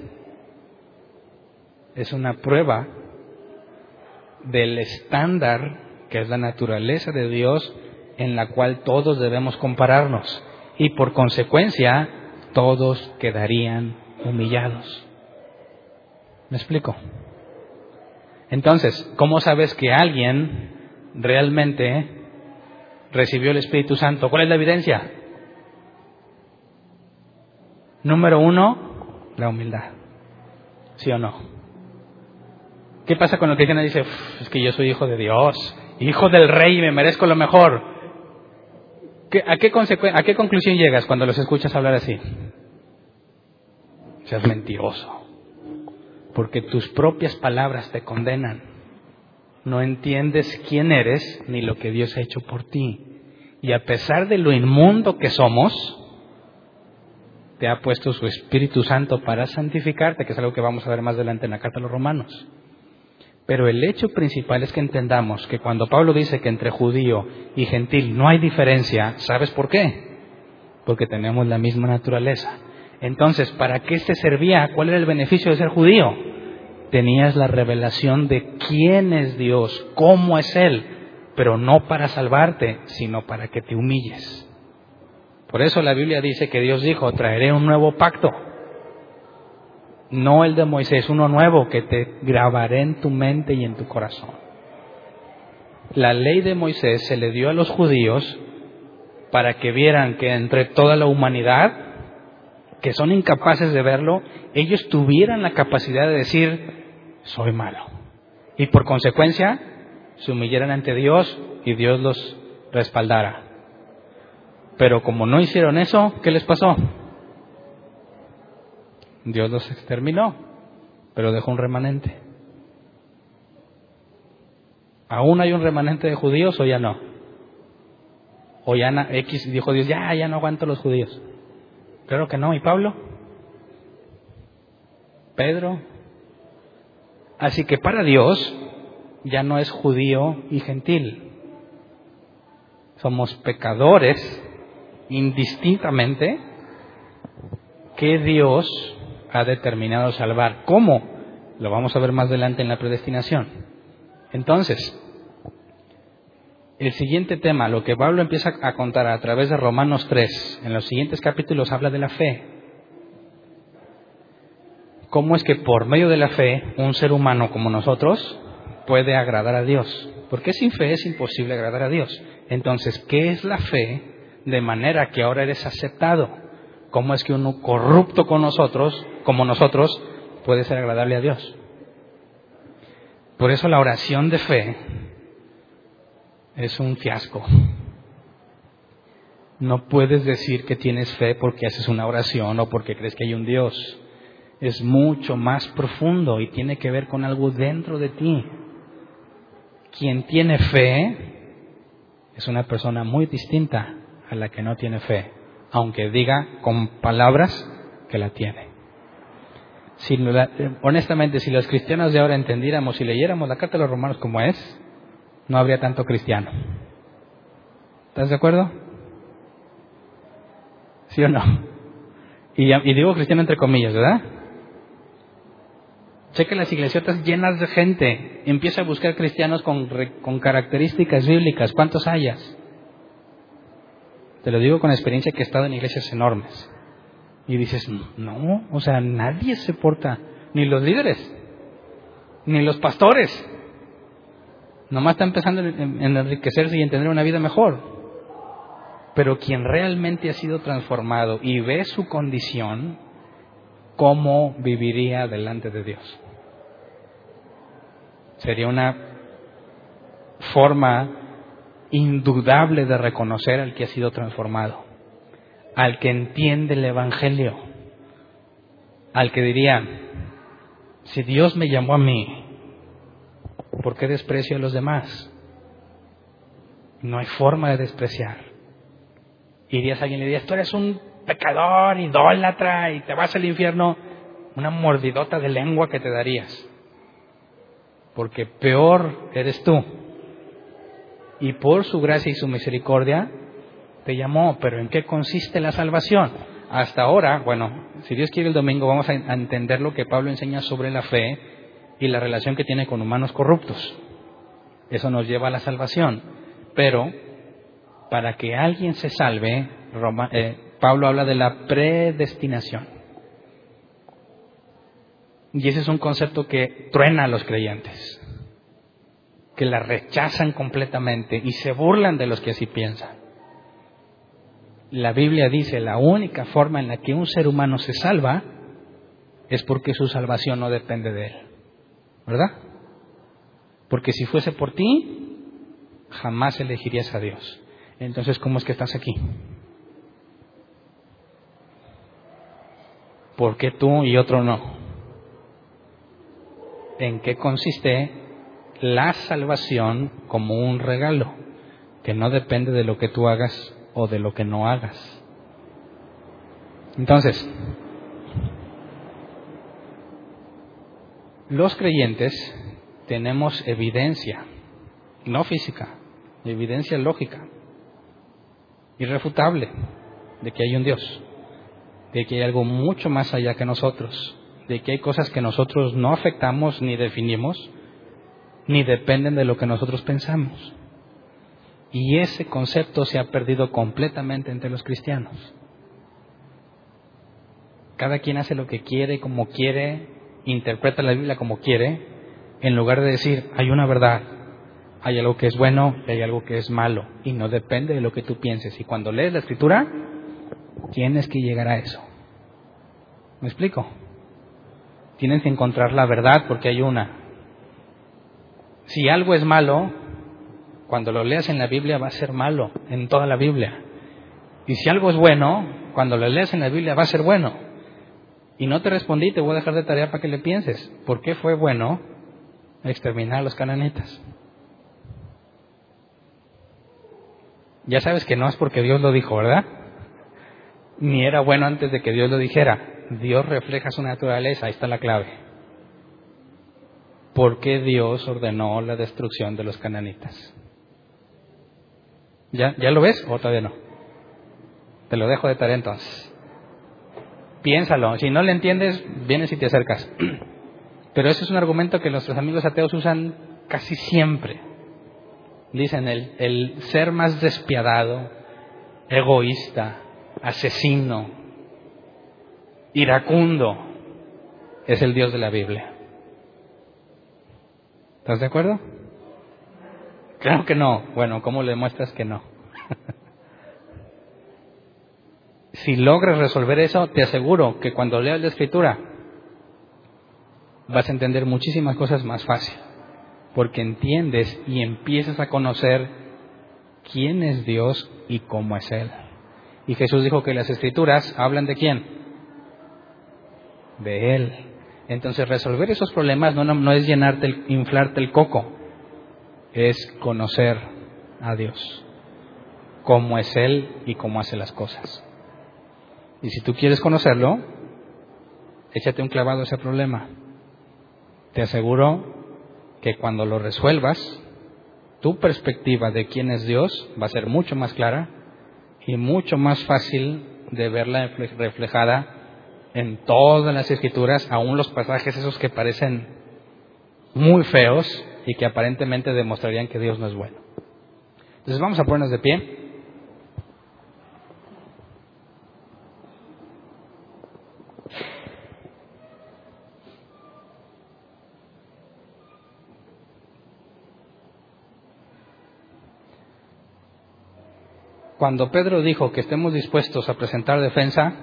Es una prueba del estándar que es la naturaleza de Dios en la cual todos debemos compararnos y por consecuencia todos quedarían humillados. ¿Me explico? Entonces, ¿cómo sabes que alguien realmente recibió el Espíritu Santo? ¿Cuál es la evidencia? Número uno, la humildad. ¿Sí o no? ¿Qué pasa con el que dice, es que yo soy hijo de Dios, hijo del rey y me merezco lo mejor? a, qué ¿A qué conclusión llegas cuando los escuchas hablar así? Seas mentiroso, porque tus propias palabras te condenan. No entiendes quién eres ni lo que Dios ha hecho por ti. Y a pesar de lo inmundo que somos, te ha puesto su Espíritu Santo para santificarte, que es algo que vamos a ver más adelante en la carta a los romanos. Pero el hecho principal es que entendamos que cuando Pablo dice que entre judío y gentil no hay diferencia, ¿sabes por qué? Porque tenemos la misma naturaleza. Entonces, ¿para qué se servía? ¿Cuál era el beneficio de ser judío? Tenías la revelación de quién es Dios, cómo es Él, pero no para salvarte, sino para que te humilles. Por eso la Biblia dice que Dios dijo, traeré un nuevo pacto. No el de Moisés, uno nuevo que te grabaré en tu mente y en tu corazón. La ley de Moisés se le dio a los judíos para que vieran que entre toda la humanidad, que son incapaces de verlo, ellos tuvieran la capacidad de decir, soy malo. Y por consecuencia, se humillaran ante Dios y Dios los respaldara. Pero como no hicieron eso, ¿qué les pasó? Dios los exterminó, pero dejó un remanente. ¿Aún hay un remanente de judíos o ya no? O ya X dijo Dios, ya, ya no aguanto los judíos. Claro que no. ¿Y Pablo? Pedro. Así que para Dios ya no es judío y gentil. Somos pecadores indistintamente que Dios ha determinado salvar. ¿Cómo? Lo vamos a ver más adelante en la predestinación. Entonces, el siguiente tema, lo que Pablo empieza a contar a través de Romanos 3, en los siguientes capítulos habla de la fe. ¿Cómo es que por medio de la fe un ser humano como nosotros puede agradar a Dios? Porque sin fe es imposible agradar a Dios. Entonces, ¿qué es la fe? de manera que ahora eres aceptado. ¿Cómo es que uno corrupto con nosotros, como nosotros, puede ser agradable a Dios? Por eso la oración de fe es un fiasco. No puedes decir que tienes fe porque haces una oración o porque crees que hay un Dios. Es mucho más profundo y tiene que ver con algo dentro de ti. Quien tiene fe es una persona muy distinta a la que no tiene fe, aunque diga con palabras que la tiene. Honestamente, si los cristianos de ahora entendiéramos y leyéramos la carta de los romanos como es, no habría tanto cristiano. ¿Estás de acuerdo? ¿Sí o no? Y, digo cristiano entre comillas, ¿verdad? Cheque las iglesias llenas de gente. Empieza a buscar cristianos con, con características bíblicas. ¿Cuántos hayas? Te lo digo con experiencia que he estado en iglesias enormes. Y dices, no, o sea, nadie se porta, ni los líderes, ni los pastores. Nomás está empezando en en enriquecerse y en tener una vida mejor. Pero quien realmente ha sido transformado y ve su condición, ¿cómo viviría delante de Dios? Sería una forma indudable de reconocer al que ha sido transformado, al que entiende el Evangelio, al que diría, si Dios me llamó a mí, ¿por qué desprecio a los demás? No hay forma de despreciar. Irías a alguien y le dirías, tú eres un pecador, idólatra, y te vas al infierno, una mordidota de lengua que te darías. Porque peor eres tú. Y por su gracia y su misericordia te llamó. Pero ¿en qué consiste la salvación? Hasta ahora, bueno, si Dios quiere el domingo vamos a a entender lo que Pablo enseña sobre la fe y la relación que tiene con humanos corruptos. Eso nos lleva a la salvación. Pero para que alguien se salve, eh, Pablo habla de la predestinación. Y ese es un concepto que truena a los creyentes, que la rechazan completamente y se burlan de los que así piensan. La Biblia dice la única forma en la que un ser humano se salva es porque su salvación no depende de él. ¿Verdad? Porque si fuese por ti, jamás elegirías a Dios. Entonces, ¿cómo es que estás aquí? ¿Por qué tú y otro no? ¿En qué consiste la salvación como un regalo que no depende de lo que tú hagas o de lo que no hagas? Entonces, los creyentes tenemos evidencia, no física, evidencia lógica, irrefutable, de que hay un Dios, de que hay algo mucho más allá que nosotros, de que hay cosas que nosotros no afectamos ni definimos, ni dependen de lo que nosotros pensamos. Y ese concepto se ha perdido completamente entre los cristianos. Cada quien hace lo que quiere, como quiere, interpreta la Biblia como quiere, en lugar de decir, hay una verdad, hay algo que es bueno y hay algo que es malo, y no depende de lo que tú pienses. Y cuando lees la escritura, tienes que llegar a eso. ¿Me explico? Tienes que encontrar la verdad porque hay una. Si algo es malo, cuando lo leas en la Biblia va a ser malo, en toda la Biblia. Y si algo es bueno, cuando lo leas en la Biblia va a ser bueno. Y no te respondí, te voy a dejar de tarea para que le pienses. ¿Por qué fue bueno exterminar a los cananitas? Ya sabes que no es porque Dios lo dijo, ¿verdad? Ni era bueno antes de que Dios lo dijera. Dios refleja su naturaleza, ahí está la clave. ¿Por qué Dios ordenó la destrucción de los cananitas? ¿Ya, ¿Ya lo ves o todavía no? Te lo dejo de tarea entonces. Piénsalo. Si no le entiendes, vienes y te acercas. Pero ese es un argumento que nuestros amigos ateos usan casi siempre. Dicen el, el ser más despiadado, egoísta, asesino, iracundo, es el Dios de la Biblia. ¿Estás de acuerdo? Claro que no. Bueno, ¿cómo le demuestras que no? si logras resolver eso, te aseguro que cuando leas la escritura vas a entender muchísimas cosas más fácil, porque entiendes y empiezas a conocer quién es Dios y cómo es Él. Y Jesús dijo que las escrituras hablan de quién? De Él. Entonces resolver esos problemas no, no, no es llenarte, el, inflarte el coco, es conocer a Dios. cómo es Él y cómo hace las cosas. Y si tú quieres conocerlo, échate un clavado a ese problema. Te aseguro que cuando lo resuelvas, tu perspectiva de quién es Dios va a ser mucho más clara y mucho más fácil de verla reflejada en todas las escrituras, aún los pasajes esos que parecen muy feos y que aparentemente demostrarían que Dios no es bueno. Entonces vamos a ponernos de pie. Cuando Pedro dijo que estemos dispuestos a presentar defensa,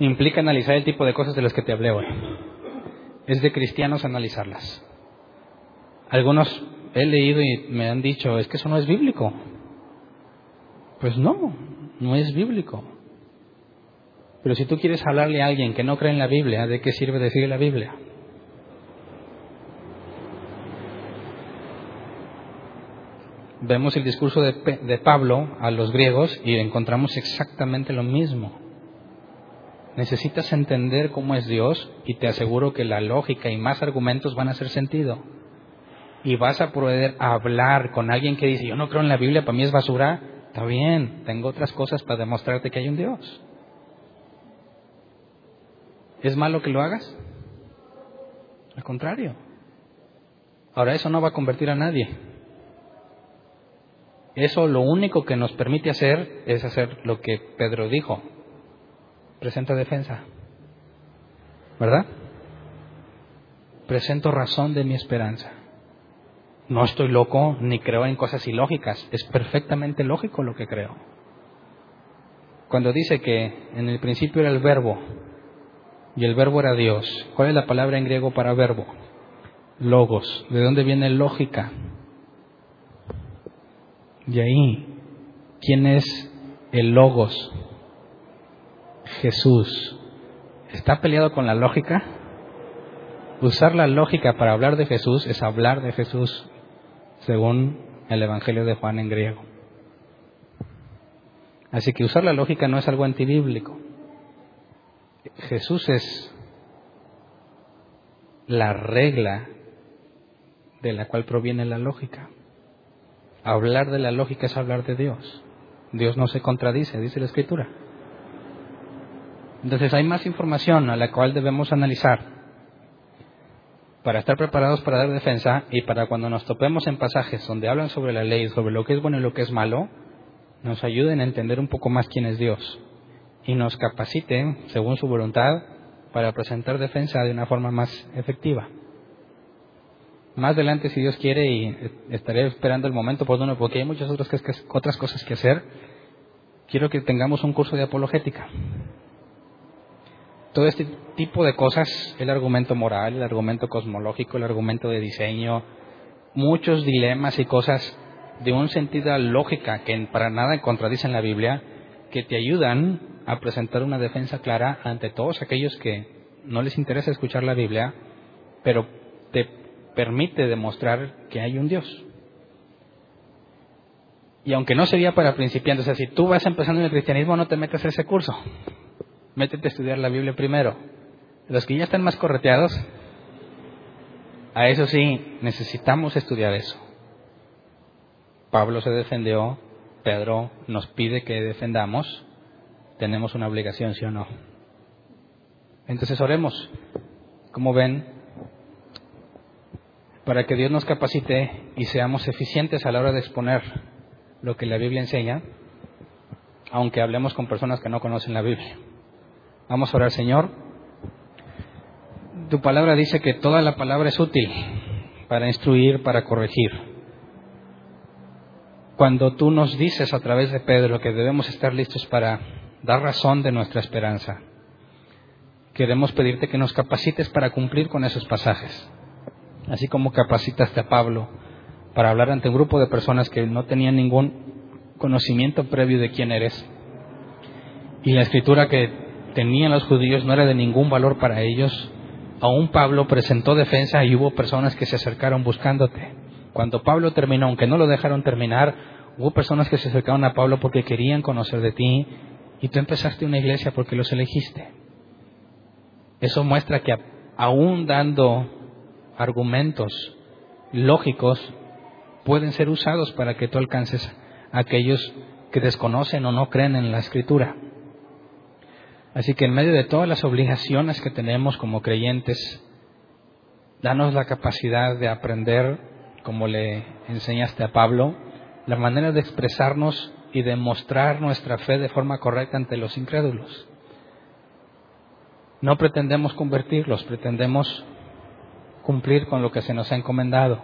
implica analizar el tipo de cosas de las que te hablé hoy. Es de cristianos analizarlas. Algunos he leído y me han dicho, es que eso no es bíblico. Pues no, no es bíblico. Pero si tú quieres hablarle a alguien que no cree en la Biblia, ¿de qué sirve decir la Biblia? Vemos el discurso de, de, Pablo a los griegos y encontramos exactamente lo mismo. Necesitas entender cómo es Dios y te aseguro que la lógica y más argumentos van a hacer sentido. Y vas a poder hablar con alguien que dice, yo no creo en la Biblia, para mí es basura. Está bien, tengo otras cosas para demostrarte que hay un Dios. ¿Es malo que lo hagas? Al contrario. Ahora eso no va a convertir a nadie. Eso lo único que nos permite hacer es hacer lo que Pedro dijo. Presenta defensa. ¿Verdad? Presento razón de mi esperanza. No estoy loco ni creo en cosas ilógicas. Es perfectamente lógico lo que creo. Cuando dice que en el principio era el verbo y el verbo era Dios, ¿cuál es la palabra en griego para verbo? Logos. ¿De dónde viene lógica? Y ahí, ¿quién es el logos? Jesús. ¿Está peleado con la lógica? Usar la lógica para hablar de Jesús es hablar de Jesús, según el Evangelio de Juan en griego. Así que usar la lógica no es algo antibíblico. Jesús es la regla de la cual proviene la lógica. Hablar de la lógica es hablar de Dios. Dios no se contradice, dice la Escritura. Entonces hay más información a la cual debemos analizar para estar preparados para dar defensa y para cuando nos topemos en pasajes donde hablan sobre la ley, sobre lo que es bueno y lo que es malo, nos ayuden a entender un poco más quién es Dios y nos capaciten, según su voluntad, para presentar defensa de una forma más efectiva más adelante, si Dios quiere, y estaré esperando el momento uno porque hay muchas otras, otras cosas que hacer, quiero que tengamos un curso de apologética. Todo este tipo de cosas, el argumento moral, el argumento cosmológico, el argumento de diseño, muchos dilemas y cosas de un sentido lógica que para nada contradicen la Biblia, que te ayudan a presentar una defensa clara ante todos aquellos que no les interesa escuchar la Biblia, pero te permite demostrar que hay un Dios. Y aunque no sería para principiantes, o sea, si tú vas empezando en el cristianismo, no te metas a ese curso. Métete a estudiar la Biblia primero. Los que ya están más correteados, a eso sí, necesitamos estudiar eso. Pablo se defendió, Pedro nos pide que defendamos, tenemos una obligación, sí o no. Entonces oremos. Como ven, para que Dios nos capacite y seamos eficientes a la hora de exponer lo que la Biblia enseña, aunque hablemos con personas que no conocen la Biblia. Vamos a orar, Señor. Tu palabra dice que toda la palabra es útil para instruir, para corregir. Cuando tú nos dices a través de Pedro que debemos estar listos para dar razón de nuestra esperanza, queremos pedirte que nos capacites para cumplir con esos pasajes así como capacitaste a Pablo para hablar ante un grupo de personas que no tenían ningún conocimiento previo de quién eres. Y la escritura que tenían los judíos no era de ningún valor para ellos. Aún Pablo presentó defensa y hubo personas que se acercaron buscándote. Cuando Pablo terminó, aunque no lo dejaron terminar, Hubo personas que se acercaron a Pablo porque querían conocer de ti y tú empezaste una iglesia porque los elegiste. Eso muestra que aún dando argumentos lógicos pueden ser usados para que tú alcances a aquellos que desconocen o no creen en la escritura. Así que en medio de todas las obligaciones que tenemos como creyentes, danos la capacidad de aprender, como le enseñaste a Pablo, la manera de expresarnos y de mostrar nuestra fe de forma correcta ante los incrédulos. No pretendemos convertirlos, pretendemos cumplir con lo que se nos ha encomendado.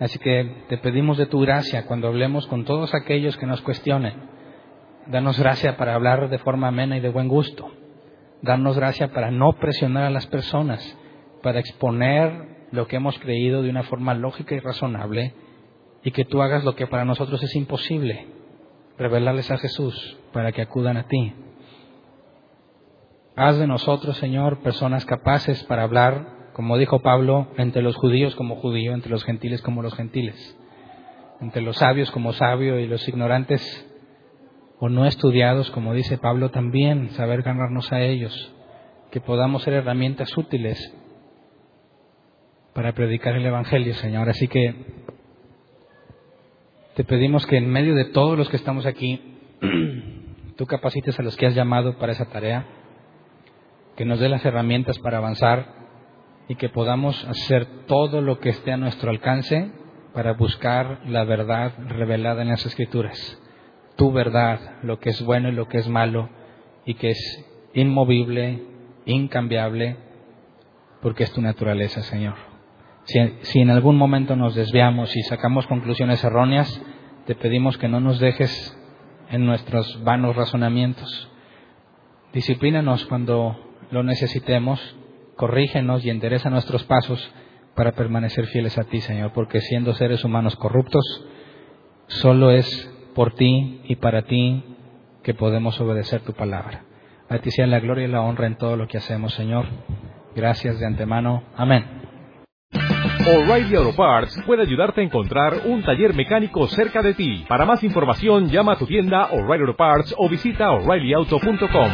Así que te pedimos de tu gracia cuando hablemos con todos aquellos que nos cuestionen. Danos gracia para hablar de forma amena y de buen gusto. Danos gracia para no presionar a las personas, para exponer lo que hemos creído de una forma lógica y razonable y que tú hagas lo que para nosotros es imposible, revelarles a Jesús para que acudan a ti. Haz de nosotros, Señor, personas capaces para hablar, como dijo Pablo, entre los judíos como judío, entre los gentiles como los gentiles, entre los sabios como sabio y los ignorantes o no estudiados, como dice Pablo, también saber ganarnos a ellos, que podamos ser herramientas útiles para predicar el Evangelio, Señor. Así que te pedimos que en medio de todos los que estamos aquí, tú capacites a los que has llamado para esa tarea, que nos dé las herramientas para avanzar y que podamos hacer todo lo que esté a nuestro alcance para buscar la verdad revelada en las Escrituras. Tu verdad, lo que es bueno y lo que es malo, y que es inmovible, incambiable, porque es tu naturaleza, Señor. Si, en algún momento nos desviamos y sacamos conclusiones erróneas, te pedimos que no nos dejes en nuestros vanos razonamientos. Disciplínanos cuando lo necesitemos, corrígenos y endereza nuestros pasos para permanecer fieles a ti, Señor, porque siendo seres humanos corruptos, solo es por ti y para ti que podemos obedecer tu palabra. A ti sea la gloria y la honra en todo lo que hacemos, Señor. Gracias de antemano. Amén. O'Reilly Auto Parts puede ayudarte a encontrar un taller mecánico cerca de ti. Para más información, llama a tu tienda O'Reilly Auto Parts o visita oreillyauto.com.